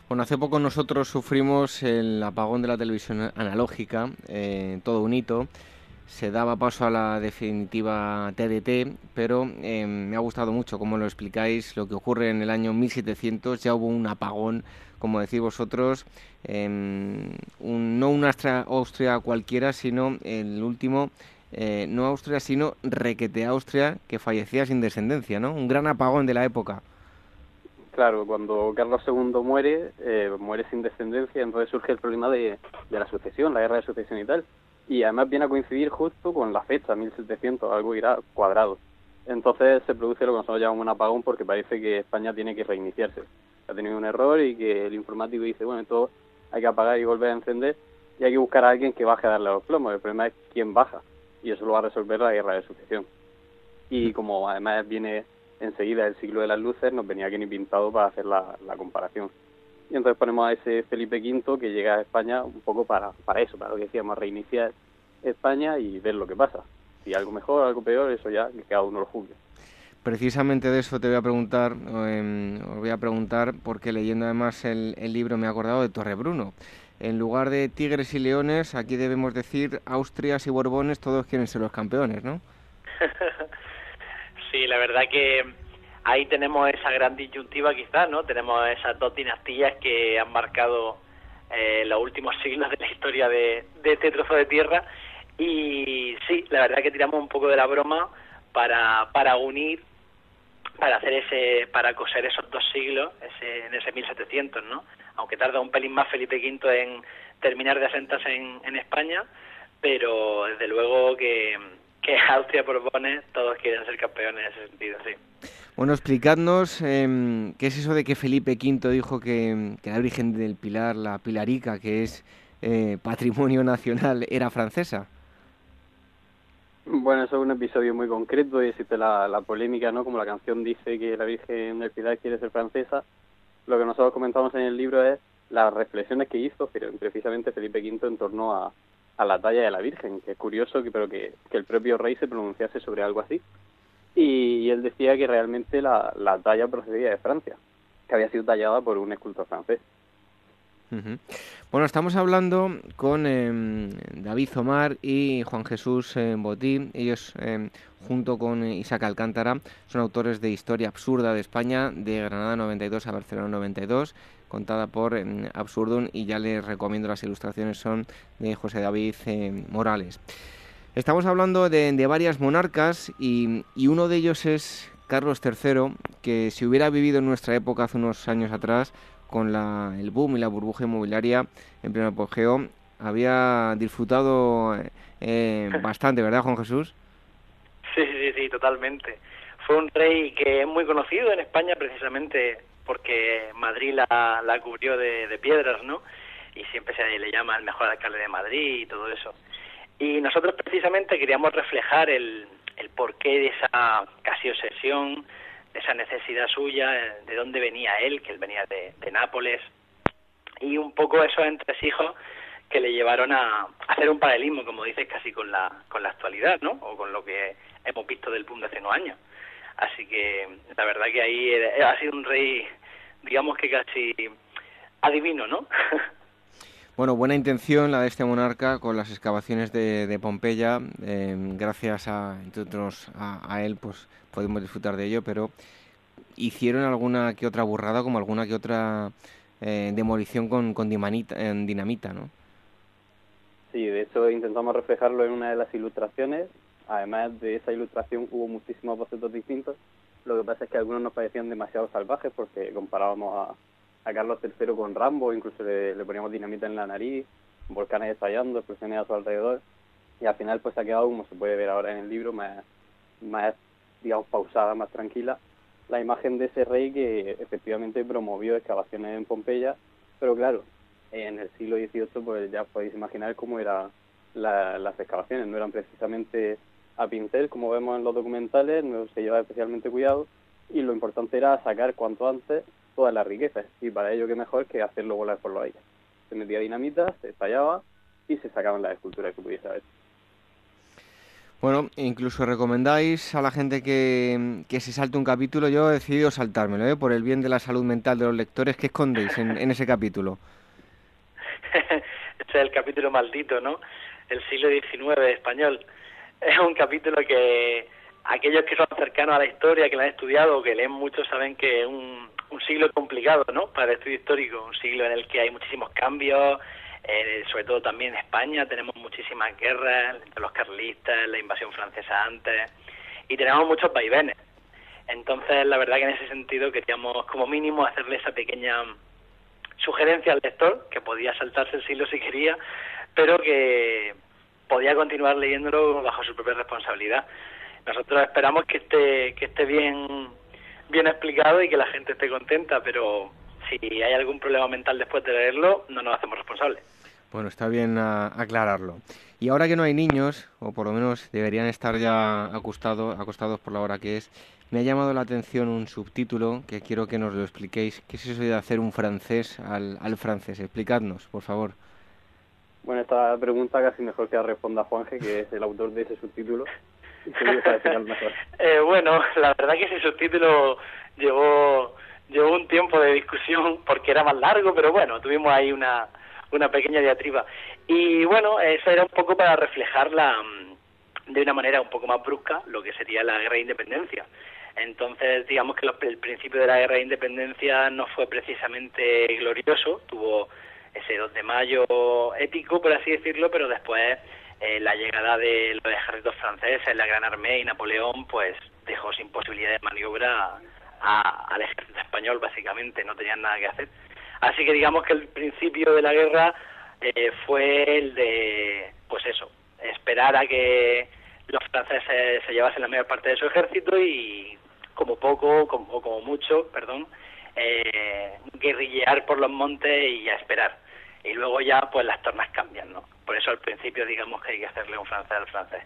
Bueno, hace poco nosotros sufrimos el apagón de la televisión analógica, eh, todo un hito. Se daba paso a la definitiva TDT, pero eh, me ha gustado mucho cómo lo explicáis, lo que ocurre en el año 1700, ya hubo un apagón, como decís vosotros, un, no una Austria, cualquiera, sino el último, eh, no Austria, sino Requete Austria, que fallecía sin descendencia, ¿no? Un gran apagón de la época. Claro, cuando Carlos II muere, eh, muere sin descendencia, entonces surge el problema de, la sucesión, la guerra de sucesión y tal. Y además viene a coincidir justo con la fecha, 1700, algo irá cuadrado. Entonces se produce lo que nosotros llamamos un apagón porque parece que España tiene que reiniciarse. Ha tenido un error y que el informático dice, bueno, esto hay que apagar y volver a encender y hay que buscar a alguien que baje a darle los plomos. El problema es quién baja y eso lo va a resolver la guerra de sucesión. Y como además viene enseguida el siglo de las luces, nos venía aquí ni pintado para hacer la, comparación. Y entonces ponemos a ese Felipe V que llega a España un poco para, para eso, para lo que decíamos, reiniciar España y ver lo que pasa. Si algo mejor, algo peor, eso ya que cada uno lo juzgue. Precisamente de eso te voy a preguntar, eh, os voy a preguntar porque leyendo además el, el libro me he acordado de Torre Bruno. En lugar de tigres y leones, aquí debemos decir Austrias y Borbones, todos quieren ser los campeones, ¿no? Sí, la verdad que ahí tenemos esa gran disyuntiva quizás, ¿no? Tenemos esas dos dinastías que han marcado eh, los últimos siglos de la historia de, este trozo de tierra y sí, la verdad que tiramos un poco de la broma para, para unir, para hacer ese, para coser esos dos siglos ese, en ese 1700, ¿no? Aunque tarda un pelín más Felipe V en terminar de asentarse en, en España, pero desde luego que que Austria propone, todos quieren ser campeones en ese sentido, sí. Bueno, explicadnos em, qué es eso de que Felipe V dijo que, la Virgen del Pilar, la Pilarica, que es eh, patrimonio nacional, era francesa. Bueno, eso es un episodio muy concreto y existe la, la polémica, ¿no? Como la canción dice que la Virgen del Pilar quiere ser francesa, lo que nosotros comentamos en el libro es las reflexiones que hizo precisamente Felipe V en torno a, a la talla de la Virgen, que es curioso, que, pero que, el propio rey se pronunciase sobre algo así. Y, él decía que realmente la, la talla procedía de Francia, que había sido tallada por un escultor francés. Bueno, estamos hablando con em, David Omar y Juan Jesús eh, Botí. Ellos, em, junto con Isaac Alcántara, son autores de Historia Absurda de España, de Granada 92 a Barcelona 92 contada por eh, Absurdum y ya les recomiendo las ilustraciones son de José David eh, Morales. Estamos hablando de, varias monarcas y, uno de ellos es Carlos III, que si hubiera vivido en nuestra época hace unos años atrás, con la, el boom y la burbuja inmobiliaria en pleno apogeo, había disfrutado eh, bastante, ¿verdad, Juan Jesús? Sí, sí, sí, totalmente. Fue un rey que es muy conocido en España precisamente porque Madrid la, la cubrió de, piedras, ¿no? Y siempre se le llama el mejor alcalde de Madrid y todo eso. Y nosotros precisamente queríamos reflejar el, el porqué de esa casi obsesión, de esa necesidad suya, de dónde venía él, que él venía de, de Nápoles, y un poco esos entresijos que le llevaron a, hacer un paralelismo, como dices, casi con la, con la actualidad, ¿no? O con lo que hemos visto del punto hace unos años. Así que la verdad que ahí ha sido un rey, digamos que casi adivino, ¿no? Bueno, buena intención la de este monarca con las excavaciones de, Pompeya. Eh, gracias a, entre otros, a, él, pues podemos disfrutar de ello, pero hicieron alguna que otra burrada, como alguna que otra eh, demolición con, con dinamita, dinamita, ¿no? Sí, de hecho intentamos reflejarlo en una de las ilustraciones además de esa ilustración hubo muchísimos bocetos distintos. Lo que pasa es que algunos nos parecían demasiado salvajes porque comparábamos a, Carlos III con Rambo, incluso le, poníamos dinamita en la nariz, volcanes estallando, explosiones a su alrededor. Y al final pues ha quedado, como se puede ver ahora en el libro, más, más digamos, pausada, más tranquila, la imagen de ese rey que efectivamente promovió excavaciones en Pompeya, pero claro, en el siglo XVIII, pues ya podéis imaginar cómo eran las excavaciones. No eran precisamente a pincel, como vemos en los documentales, no se llevaba especialmente cuidado y lo importante era sacar cuanto antes todas las riquezas y para ello qué mejor que hacerlo volar por los aires. Se metía dinamita, se estallaba y se sacaban las esculturas que pudiese haber. Bueno, incluso recomendáis a la gente que, que, se salte un capítulo. Yo he decidido saltármelo, ¿eh? por el bien de la salud mental de los lectores. ¿Qué escondéis en, en ese capítulo? este es el capítulo maldito, ¿no? El siglo XIX español. Es un capítulo que aquellos que son cercanos a la historia, que la han estudiado o que leen mucho, saben que es un, un siglo complicado, ¿no? Para el estudio histórico, un siglo en el que hay muchísimos cambios, eh, sobre todo también en España tenemos muchísimas guerras entre los carlistas, la invasión francesa antes, y tenemos muchos vaivenes. Entonces, la verdad que en ese sentido queríamos como mínimo hacerle esa pequeña sugerencia al lector, que podía saltarse el siglo si quería, pero que podía continuar leyéndolo bajo su propia responsabilidad. Nosotros esperamos que esté, que esté bien, bien explicado y que la gente esté contenta, pero si hay algún problema mental después de leerlo, no nos hacemos responsables. Bueno, está bien aclararlo. Y ahora que no hay niños, o por lo menos deberían estar ya acostados, acostados por la hora que es, me ha llamado la atención un subtítulo que quiero que nos lo expliquéis. ¿Qué es eso de hacer un francés al, al francés? Explicadnos, por favor. Bueno, esta pregunta casi mejor que la responda Juanje, que es el autor de ese subtítulo. eh, bueno, la verdad que ese subtítulo llevó, llevó un tiempo de discusión porque era más largo, pero bueno, tuvimos ahí una, una pequeña diatriba. Y bueno, eso era un poco para reflejar la, de una manera un poco más brusca lo que sería la guerra de independencia. Entonces, digamos que el principio de la guerra de independencia no fue precisamente glorioso, tuvo ese 2 de mayo épico, por así decirlo, pero después eh, la llegada de los ejércitos franceses, la Gran Armée y Napoleón, pues dejó sin posibilidad de maniobra al ejército español, básicamente, no tenían nada que hacer. Así que digamos que el principio de la guerra eh, fue el de, pues eso, esperar a que los franceses se llevasen la mayor parte de su ejército y como poco, como, o como mucho, perdón, eh, guerrillear por los montes y a esperar. Y luego ya pues las tornas cambian, ¿no? Por eso al principio digamos que hay que hacerle un francés al francés.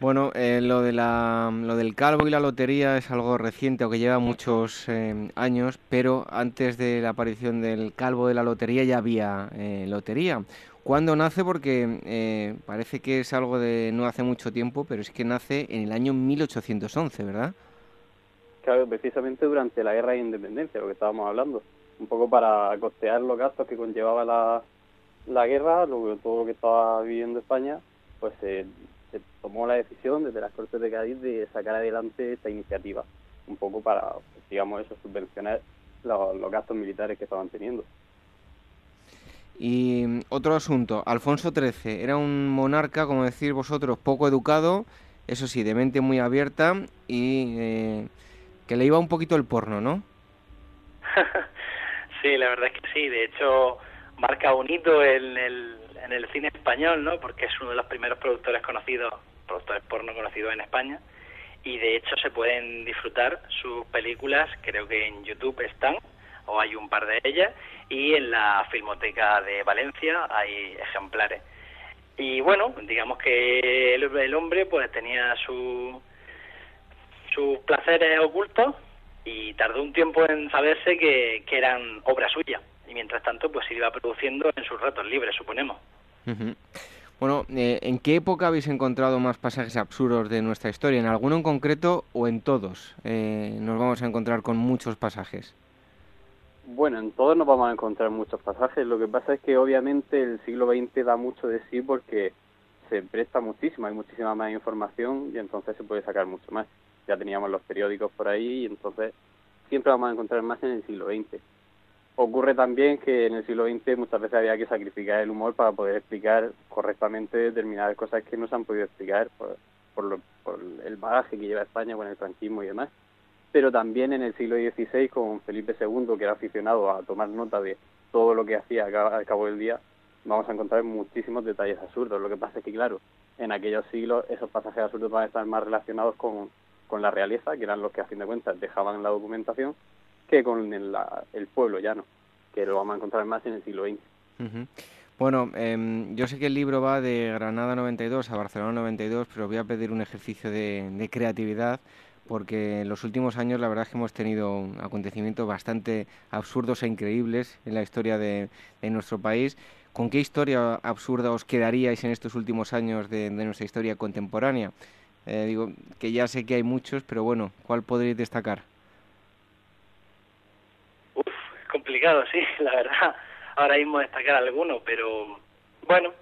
Bueno, eh, lo, de la, lo del calvo y la lotería es algo reciente, aunque lleva muchos eh, años, pero antes de la aparición del calvo de la lotería ya había eh, lotería. ¿Cuándo nace? Porque parece que es algo de no hace mucho tiempo, pero es que nace en el año 1811, ¿verdad? Claro, precisamente durante la guerra de independencia, lo que estábamos hablando. Un poco para costear los gastos que conllevaba la, la guerra, lo, todo lo que estaba viviendo España, pues se se tomó la decisión desde las Cortes de Cádiz de sacar adelante esta iniciativa, un poco para, digamos, eso, subvencionar los, gastos militares que estaban teniendo. Y otro asunto, Alfonso XIII era un monarca, como decir vosotros, poco educado, eso sí, de mente muy abierta y eh, que le iba un poquito el porno, ¿no? sí, la verdad es que sí, de hecho marca un hito en el, en el cine español, ¿no? Porque es uno de los primeros productores conocidos, productores porno conocidos en España. Y de hecho se pueden disfrutar sus películas, creo que en YouTube están, o hay un par de ellas, y en la Filmoteca de Valencia hay ejemplares. Y bueno, digamos que el, hombre pues tenía su, sus placeres ocultos y tardó un tiempo en saberse que, que eran obra suya. Y mientras tanto, pues se iba produciendo en sus ratos libres, suponemos. Bueno, eh, ¿en qué época habéis encontrado más pasajes absurdos de nuestra historia? ¿En alguno en concreto o en todos? Eh, nos vamos a encontrar con muchos pasajes. Bueno, en todos nos vamos a encontrar muchos pasajes. Lo que pasa es que obviamente el siglo XX da mucho de sí porque se presta muchísimo, hay muchísima más información y entonces se puede sacar mucho más. Ya teníamos los periódicos por ahí y entonces siempre vamos a encontrar más en el siglo XX. Ocurre también que en el siglo XX muchas veces había que sacrificar el humor para poder explicar correctamente determinadas cosas que no se han podido explicar por, por, el bagaje que lleva España con el franquismo y demás. Pero también en el siglo XVI con Felipe II, que era aficionado a tomar nota de todo lo que hacía al cabo del día, vamos a encontrar muchísimos detalles absurdos. Lo que pasa es que, claro, en aquellos siglos esos pasajes absurdos van a estar más relacionados con, con la realeza, que eran los que a fin de cuentas dejaban la documentación, que con el, el pueblo llano. que lo vamos a encontrar más en el siglo XX. Bueno, em, yo sé que el libro va de Granada 92 a Barcelona 92, pero voy a pedir un ejercicio de, creatividad porque en los últimos años la verdad es que hemos tenido acontecimientos bastante absurdos e increíbles en la historia de, nuestro país. ¿Con qué historia absurda os quedaríais en estos últimos años de, nuestra historia contemporánea? Eh, digo que ya sé que hay muchos, pero bueno, ¿cuál podréis destacar? Uf, complicado, sí, la verdad ahora mismo destacar alguno, pero bueno,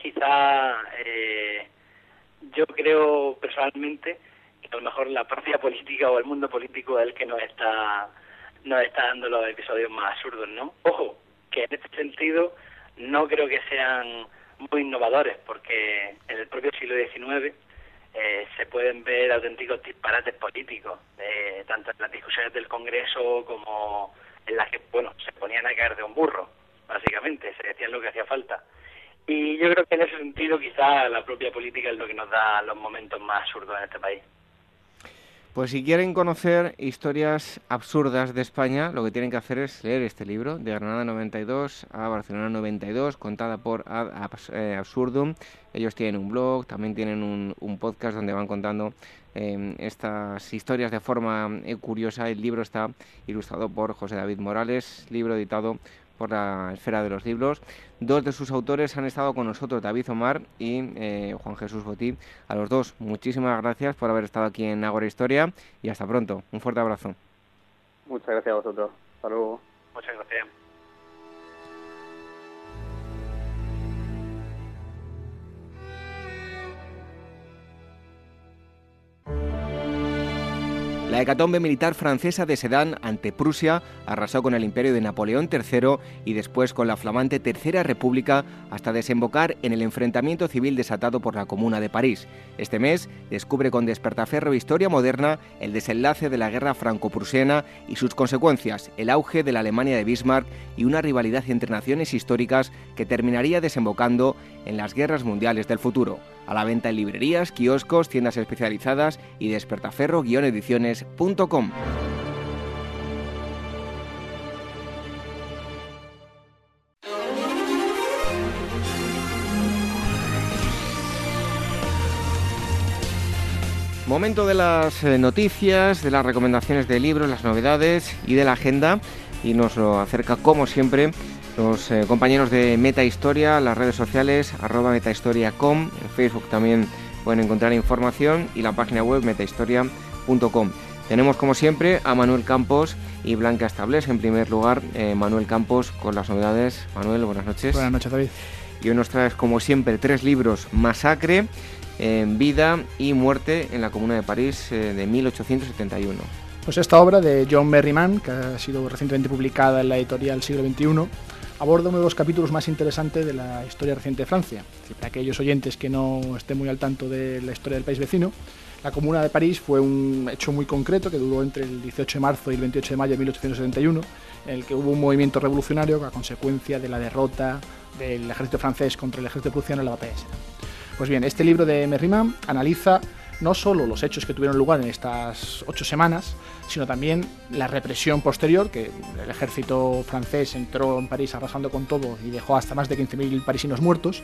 quizá eh, yo creo personalmente que a lo mejor la propia política o el mundo político es el que nos está, nos está dando los episodios más absurdos, ¿no? Ojo, que en este sentido no creo que sean muy innovadores, porque en el propio siglo XIX eh, se pueden ver auténticos disparates políticos, eh, tanto en las discusiones del Congreso como en las que, bueno, se ponían a caer de un burro, básicamente, se decían lo que hacía falta. Y yo creo que en ese sentido quizá la propia política es lo que nos da los momentos más absurdos en este país. Pues si quieren conocer historias absurdas de España, lo que tienen que hacer es leer este libro, de Granada 92 a Barcelona 92, contada por Ad eh, Absurdum. Ellos tienen un blog, también tienen un, podcast donde van contando em, estas historias de forma eh, curiosa. El libro está ilustrado por José David Morales, libro editado por la esfera de los libros. Dos de sus autores han estado con nosotros, David Omar y eh, Juan Jesús Botí. A los dos, muchísimas gracias por haber estado aquí en Agora Historia y hasta pronto. Un fuerte abrazo. Muchas gracias a vosotros. Hasta luego. Muchas gracias. La hecatombe militar francesa de Sedan ante Prusia arrasó con el imperio de Napoleón III y después con la flamante Tercera República hasta desembocar en el enfrentamiento civil desatado por la Comuna de París. Este mes descubre con despertaferro Historia Moderna el desenlace de la guerra franco-prusiana y sus consecuencias, el auge de la Alemania de Bismarck y una rivalidad entre naciones históricas que terminaría desembocando en las guerras mundiales del futuro. A la venta en librerías, kioscos, tiendas especializadas y despertaferro-ediciones.com. Momento de las eh, noticias, de las recomendaciones de libros, las novedades y de la agenda. Y nos lo acerca, como siempre, los eh, compañeros de Meta Historia, las redes sociales, arroba metahistoria.com, en Facebook también pueden encontrar información y la página web metahistoria.com. Tenemos como siempre a Manuel Campos y Blanca Estables. En primer lugar, eh, Manuel Campos con las novedades. Manuel, buenas noches. Buenas noches, David. Y hoy nos traes como siempre tres libros, Masacre, en Vida y Muerte en la Comuna de París eh, de 1871. Pues esta obra de John Merriman, que ha sido recientemente publicada en la editorial Siglo XXI, aborda uno de los capítulos más interesantes de la historia reciente de Francia. Para aquellos oyentes que no estén muy al tanto de la historia del país vecino, la Comuna de París fue un hecho muy concreto que duró entre el 18 de marzo y el 28 de mayo de 1871, en el que hubo un movimiento revolucionario a consecuencia de la derrota del ejército francés contra el ejército prusiano en la batalla de Sedan. Pues bien, este libro de Merriman analiza no solo los hechos que tuvieron lugar en estas ocho semanas, sino también la represión posterior, que el ejército francés entró en París arrasando con todo y dejó hasta más de 15.000 parisinos muertos,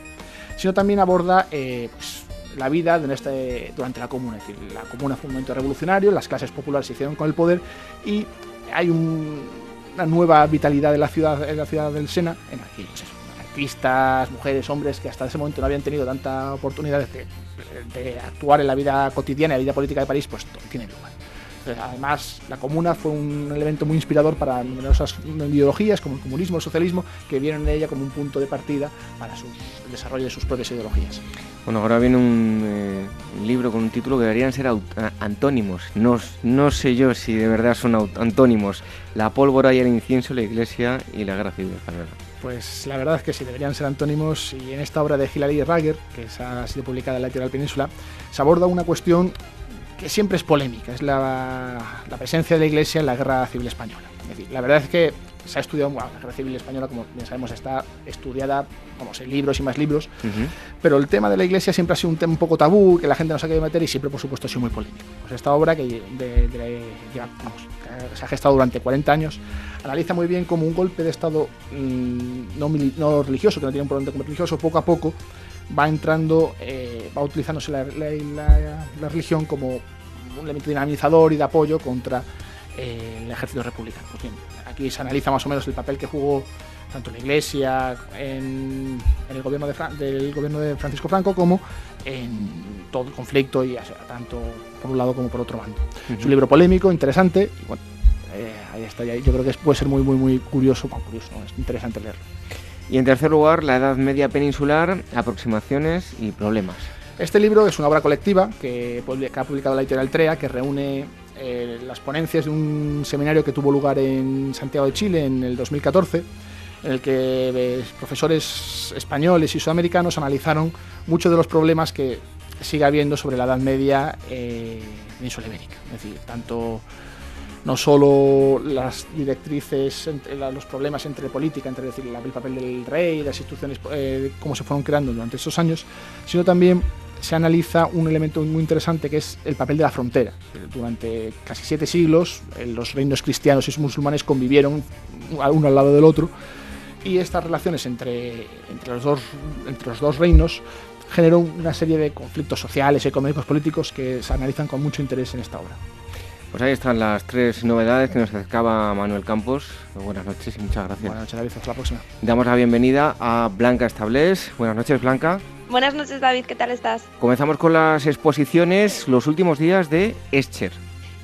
sino también aborda eh, pues, la vida este, durante la comuna. Es decir, la comuna fue un momento revolucionario, las clases populares se hicieron con el poder y hay una nueva vitalidad de la ciudad, en la ciudad del Sena, en aquí, pues mujeres, hombres que hasta ese momento no habían tenido tanta oportunidad de de actuar en la vida cotidiana, en la vida política de París, pues tiene lugar. Además, la comuna fue un elemento muy inspirador para numerosas ideologías, como el comunismo, el socialismo, que vieron en ella como un punto de partida para el desarrollo de sus propias ideologías. Bueno, ahora viene un, eh, libro con un título que deberían ser antónimos. No, no sé yo si de verdad son antónimos. La pólvora y el incienso, la iglesia y la civil española. Pues la verdad es que sí, deberían ser antónimos y en esta obra de Hilary Rager, que ha sido publicada en la Editorial Península, se aborda una cuestión que siempre es polémica, es la, presencia de la Iglesia en la Guerra Civil Española. Es decir, la verdad es que se ha estudiado, bueno, la Guerra Civil Española, como bien sabemos, está estudiada, vamos, en libros y más libros, pero el tema de la Iglesia siempre ha sido un tema un poco tabú, que la gente no se ha querido meter y siempre, por supuesto, ha sido muy polémico. Pues esta obra, que se ha gestado durante 40 años, analiza muy bien cómo un golpe de Estado mm, no, religioso, que no tiene un problema religioso, poco a poco va entrando, eh, va utilizándose la, religión como un elemento dinamizador y de apoyo contra eh, el ejército republicano. Pues aquí se analiza más o menos el papel que jugó tanto la Iglesia en, el gobierno de del gobierno de Francisco Franco como en todo el conflicto y tanto por un lado como por otro bando. Es un libro polémico, interesante y bueno, eh, ahí está. Yo creo que puede ser muy muy muy curioso, curioso, es interesante leerlo. Y en tercer lugar, la Edad Media Peninsular, aproximaciones y problemas. Este libro es una obra colectiva que, ha publicado la editorial TREA, que reúne eh, las ponencias de un seminario que tuvo lugar en Santiago de Chile en el 2014, en el que eh, profesores españoles y sudamericanos analizaron muchos de los problemas que sigue habiendo sobre la Edad Media eh, península ibérica. Es decir, tanto no solo las directrices, los problemas entre política, entre decir, el papel del rey, las instituciones, eh, cómo se fueron creando durante esos años, sino también se analiza un elemento muy interesante que es el papel de la frontera. Durante casi siete siglos los reinos cristianos y musulmanes convivieron uno al lado del otro y estas relaciones entre, entre, los, dos, entre los dos reinos generó una serie de conflictos sociales, económicos, políticos que se analizan con mucho interés en esta obra. Pues ahí están las tres novedades que nos acercaba Manuel Campos. Buenas noches y muchas gracias. Buenas noches, David. Hasta la próxima. Damos la bienvenida a Blanca Establés. Buenas noches, Blanca. Buenas noches, David. ¿Qué tal estás? Comenzamos con las exposiciones los últimos días de Escher.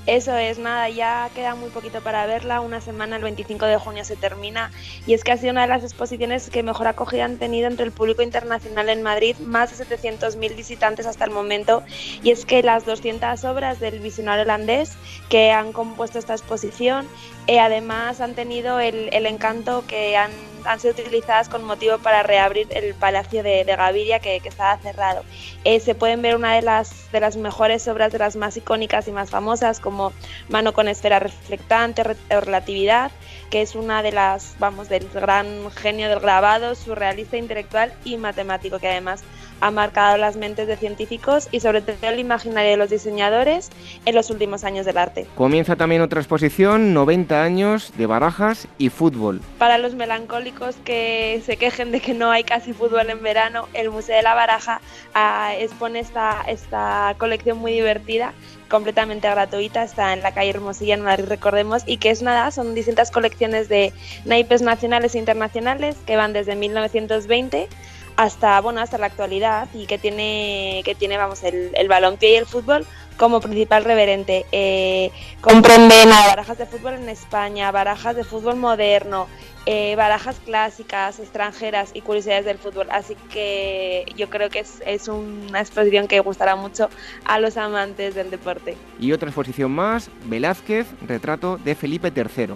Eso es, nada, ya queda muy poquito para verla, una semana, el 25 de junio se termina y es que ha sido una de las exposiciones que mejor acogida han tenido entre el público internacional en Madrid, más de 700.000 visitantes hasta el momento y es que las 200 obras del visionario holandés que han compuesto esta exposición además han tenido el, encanto que han, sido utilizadas con motivo para reabrir el Palacio de, Gaviria que, estaba cerrado. Eh, se pueden ver una de las, mejores obras, de las más icónicas y más famosas, como Mano con esfera reflectante, Relatividad, que es una de las, vamos, del gran genio del grabado, surrealista, intelectual y matemático, que además ha marcado las mentes de científicos y sobre todo el imaginario de los diseñadores en los últimos años del arte. Comienza también otra exposición, 90 años de barajas y fútbol. Para los melancólicos que se quejen de que no hay casi fútbol en verano, el Museo de la Baraja ah, expone esta, esta colección muy divertida completamente gratuita, está en la calle Hermosilla en Madrid, recordemos, y que es nada, son distintas colecciones de naipes nacionales e internacionales que van desde 1920 hasta bueno hasta la actualidad y que tiene que tiene vamos el, el balompié y el fútbol como principal reverente. Eh, comprende barajas de fútbol en España barajas de fútbol moderno eh, barajas clásicas extranjeras y curiosidades del fútbol. Así que yo creo que es, es una exposición que gustará mucho a los amantes del deporte. Y otra exposición más Velázquez retrato de Felipe III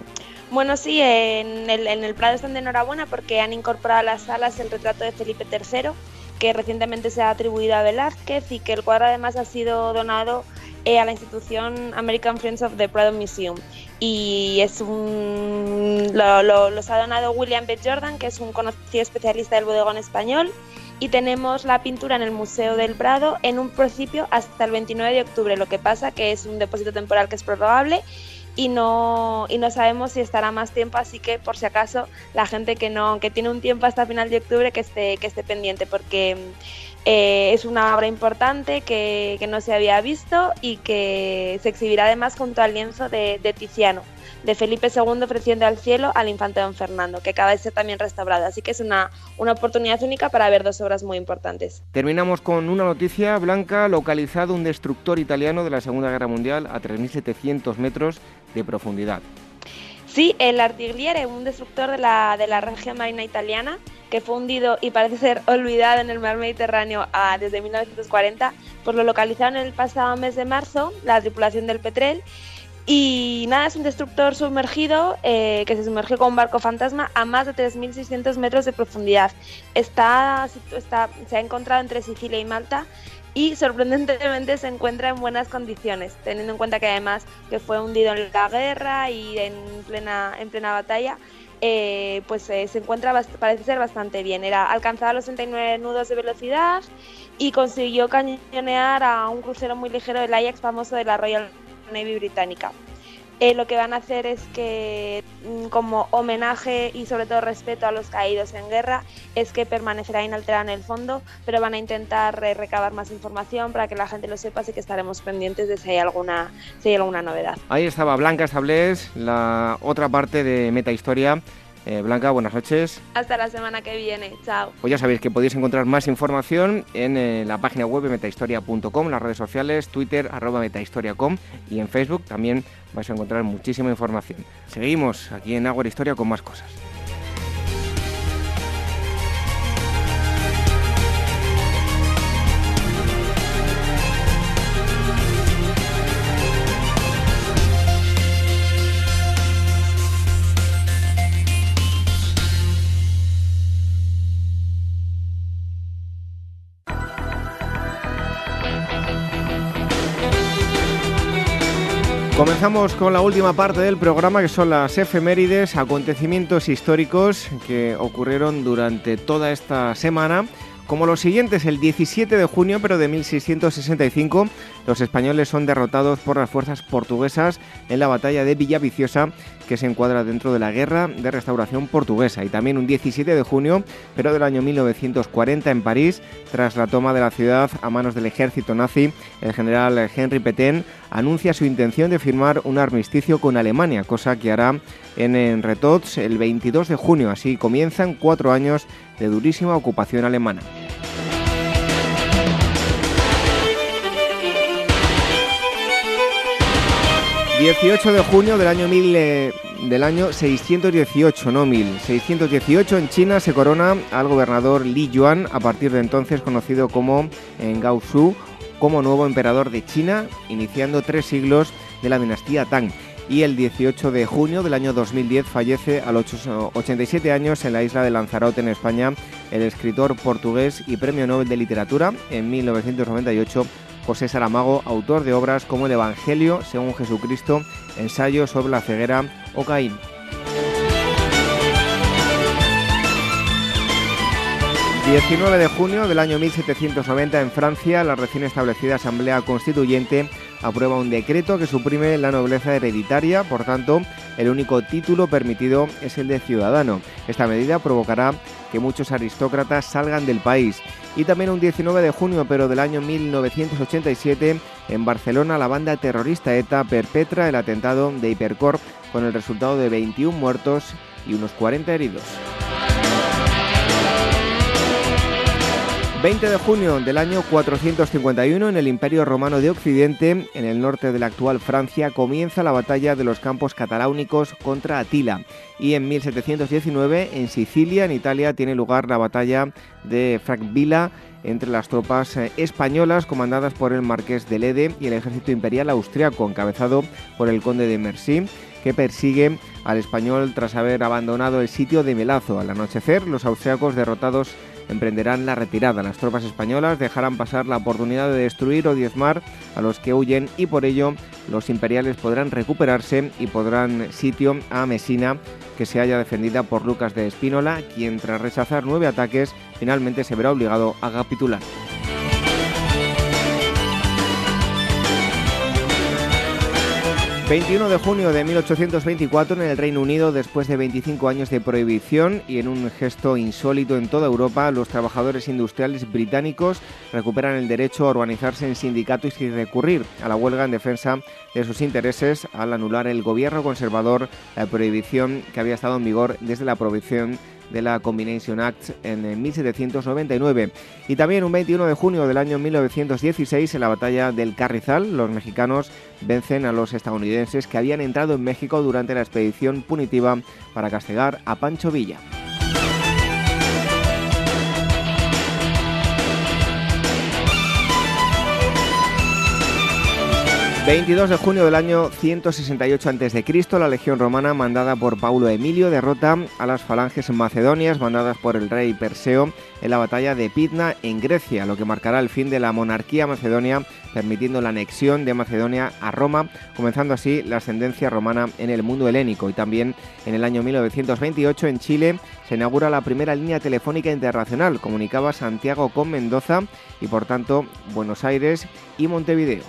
bueno, sí, en el, en el Prado están de enhorabuena porque han incorporado a las salas el retrato de Felipe III, que recientemente se ha atribuido a Velázquez y que el cuadro además ha sido donado eh, a la institución American Friends of the Prado Museum. Y es un, lo, los ha donado William B. Jordan, que es un conocido especialista del bodegón español. Y tenemos la pintura en el Museo del Prado en un principio hasta el 29 de octubre, lo que pasa que es un depósito temporal que es prorrogable y no, y no sabemos si estará más tiempo, así que por si acaso la gente que no, que tiene un tiempo hasta final de octubre que esté, que esté pendiente, porque eh, es una obra importante que, que, no se había visto y que se exhibirá además junto al lienzo de, de Tiziano de Felipe II ofreciendo al cielo al infante don Fernando, que acaba de ser también restaurado. Así que es una, una oportunidad única para ver dos obras muy importantes. Terminamos con una noticia blanca, localizado un destructor italiano de la Segunda Guerra Mundial a 3.700 metros de profundidad. Sí, el Artigliere, un destructor de la, de la región marina italiana, que fue hundido y parece ser olvidado en el mar Mediterráneo ah, desde 1940, pues lo localizaron el pasado mes de marzo, la tripulación del Petrel, y nada, es un destructor sumergido eh, que se sumergió con un barco fantasma a más de 3.600 metros de profundidad. Está, está, se ha encontrado entre Sicilia y Malta y sorprendentemente se encuentra en buenas condiciones, teniendo en cuenta que además que fue hundido en la guerra y en plena, en plena batalla. Eh, pues eh, se encuentra, parece ser bastante bien. Era alcanzaba los 69 nudos de velocidad y consiguió cañonear a un crucero muy ligero del Ajax famoso de la Royal Navy británica. Eh, lo que van a hacer es que, mm, como homenaje y sobre todo respeto a los caídos en guerra, es que permanecerá inalterado en el fondo, pero van a intentar eh, recabar más información para que la gente lo sepa, así que estaremos pendientes de si hay alguna, si hay alguna novedad. Ahí estaba Blanca Establés, la otra parte de Meta Historia. Eh, Blanca, buenas noches. Hasta la semana que viene, chao. Pues ya sabéis que podéis encontrar más información en eh, la página web metahistoria.com, las redes sociales, Twitter, arroba metahistoria.com y en Facebook también vais a encontrar muchísima información. Seguimos aquí en Agua Historia con más cosas. Comenzamos con la última parte del programa que son las efemérides, acontecimientos históricos que ocurrieron durante toda esta semana como los siguientes, el 17 de junio pero de 1665, los españoles son derrotados por las fuerzas portuguesas en la batalla de Villaviciosa, que se encuadra dentro de la Guerra de Restauración Portuguesa. Y también un 17 de junio, pero del año 1940 en París, tras la toma de la ciudad a manos del ejército nazi, el general Henry Petain anuncia su intención de firmar un armisticio con Alemania, cosa que hará en Retots el 22 de junio. Así comienzan cuatro años de durísima ocupación alemana. 18 de junio del año eh, del año 618, no 1618 en China se corona al gobernador Li Yuan, a partir de entonces conocido como en Gaozu, como nuevo emperador de China, iniciando tres siglos de la dinastía Tang. Y el 18 de junio del año 2010 fallece a los 87 años en la isla de Lanzarote, en España, el escritor portugués y Premio Nobel de Literatura en 1998, José Saramago, autor de obras como El Evangelio según Jesucristo, ensayo sobre la ceguera o Caín. 19 de junio del año 1790 en Francia, la recién establecida Asamblea Constituyente aprueba un decreto que suprime la nobleza hereditaria, por tanto, el único título permitido es el de ciudadano. Esta medida provocará que muchos aristócratas salgan del país. Y también un 19 de junio, pero del año 1987, en Barcelona la banda terrorista ETA perpetra el atentado de Hipercorp con el resultado de 21 muertos y unos 40 heridos. 20 de junio del año 451 en el Imperio Romano de Occidente, en el norte de la actual Francia, comienza la batalla de los campos cataláunicos contra Atila. Y en 1719 en Sicilia, en Italia, tiene lugar la batalla de Frankvilla entre las tropas eh, españolas comandadas por el marqués de Lede y el ejército imperial austriaco encabezado por el conde de Mercy que persigue al español tras haber abandonado el sitio de Melazo. Al anochecer, los austriacos derrotados emprenderán la retirada. Las tropas españolas dejarán pasar la oportunidad de destruir o diezmar a los que huyen y por ello los imperiales podrán recuperarse y podrán sitio a Mesina que se haya defendida por Lucas de Espínola, quien tras rechazar nueve ataques finalmente se verá obligado a capitular. 21 de junio de 1824 en el Reino Unido, después de 25 años de prohibición y en un gesto insólito en toda Europa, los trabajadores industriales británicos recuperan el derecho a organizarse en sindicatos y recurrir a la huelga en defensa de sus intereses al anular el gobierno conservador la prohibición que había estado en vigor desde la prohibición de la Combination Act en 1799. Y también un 21 de junio del año 1916, en la batalla del Carrizal, los mexicanos vencen a los estadounidenses que habían entrado en México durante la expedición punitiva para castigar a Pancho Villa. 22 de junio del año 168 a.C., la legión romana mandada por Paulo Emilio derrota a las falanges macedonias mandadas por el rey Perseo en la batalla de Pidna en Grecia, lo que marcará el fin de la monarquía macedonia, permitiendo la anexión de Macedonia a Roma, comenzando así la ascendencia romana en el mundo helénico. Y también en el año 1928 en Chile se inaugura la primera línea telefónica internacional, comunicaba Santiago con Mendoza y por tanto Buenos Aires y Montevideo.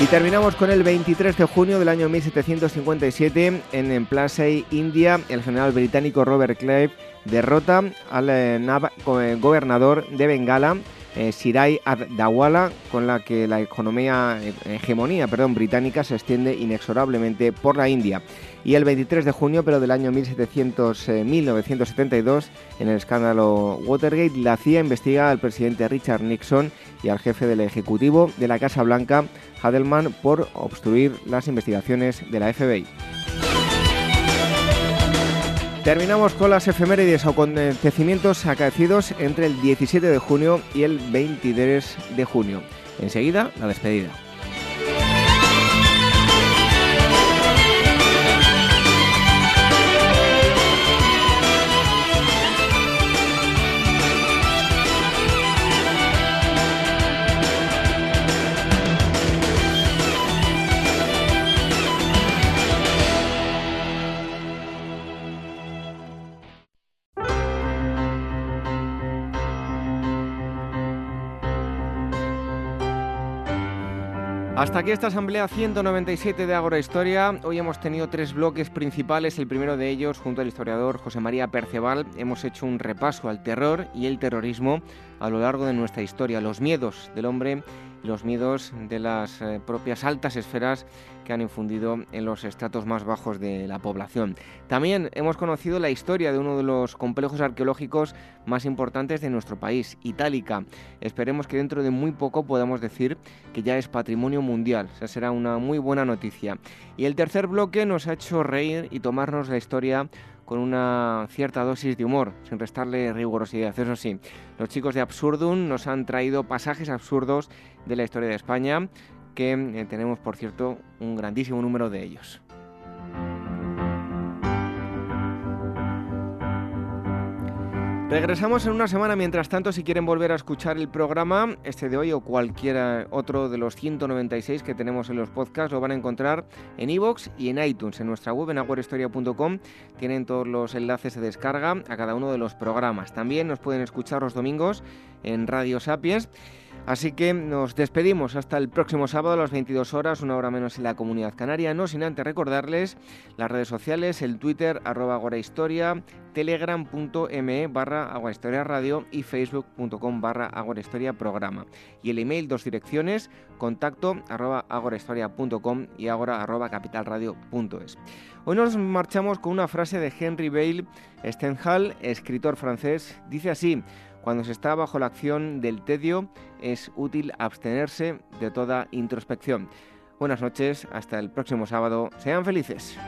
Y terminamos con el 23 de junio del año 1757 en Plassey, India. El general británico Robert Clive derrota al eh, eh, gobernador de Bengala, eh, Ad-Dawala, con la que la economía, hegemonía perdón, británica se extiende inexorablemente por la India. Y el 23 de junio, pero del año 1700, 1972, en el escándalo Watergate, la CIA investiga al presidente Richard Nixon y al jefe del Ejecutivo de la Casa Blanca, Hadelman, por obstruir las investigaciones de la FBI. Terminamos con las efemérides o acontecimientos acaecidos entre el 17 de junio y el 23 de junio. Enseguida, la despedida. Hasta aquí esta asamblea 197 de Agora Historia. Hoy hemos tenido tres bloques principales. El primero de ellos, junto al historiador José María Perceval, hemos hecho un repaso al terror y el terrorismo a lo largo de nuestra historia, los miedos del hombre los miedos de las eh, propias altas esferas que han infundido en los estratos más bajos de la población. También hemos conocido la historia de uno de los complejos arqueológicos más importantes de nuestro país, Itálica. Esperemos que dentro de muy poco podamos decir que ya es patrimonio mundial. O será una muy buena noticia. Y el tercer bloque nos ha hecho reír y tomarnos la historia con una cierta dosis de humor, sin restarle rigurosidad. Eso sí, los chicos de Absurdum nos han traído pasajes absurdos de la historia de España, que eh, tenemos, por cierto, un grandísimo número de ellos. Regresamos en una semana, mientras tanto, si quieren volver a escuchar el programa, este de hoy o cualquiera otro de los 196 que tenemos en los podcasts, lo van a encontrar en iVoox y en iTunes. En nuestra web, en aguarehistoria.com, tienen todos los enlaces de descarga a cada uno de los programas. También nos pueden escuchar los domingos en Radio Sapiens. Así que nos despedimos hasta el próximo sábado a las 22 horas, una hora menos en la comunidad canaria, no sin antes recordarles las redes sociales, el Twitter arroba agorahistoria, telegram.me barra aguahistoria radio y facebook.com barra agorahistoria programa. Y el email, dos direcciones, contacto arroba agorahistoria.com y agora arroba capitalradio.es. Hoy nos marchamos con una frase de Henry Bale Stenhal, escritor francés, dice así, cuando se está bajo la acción del tedio, es útil abstenerse de toda introspección. Buenas noches, hasta el próximo sábado. Sean felices.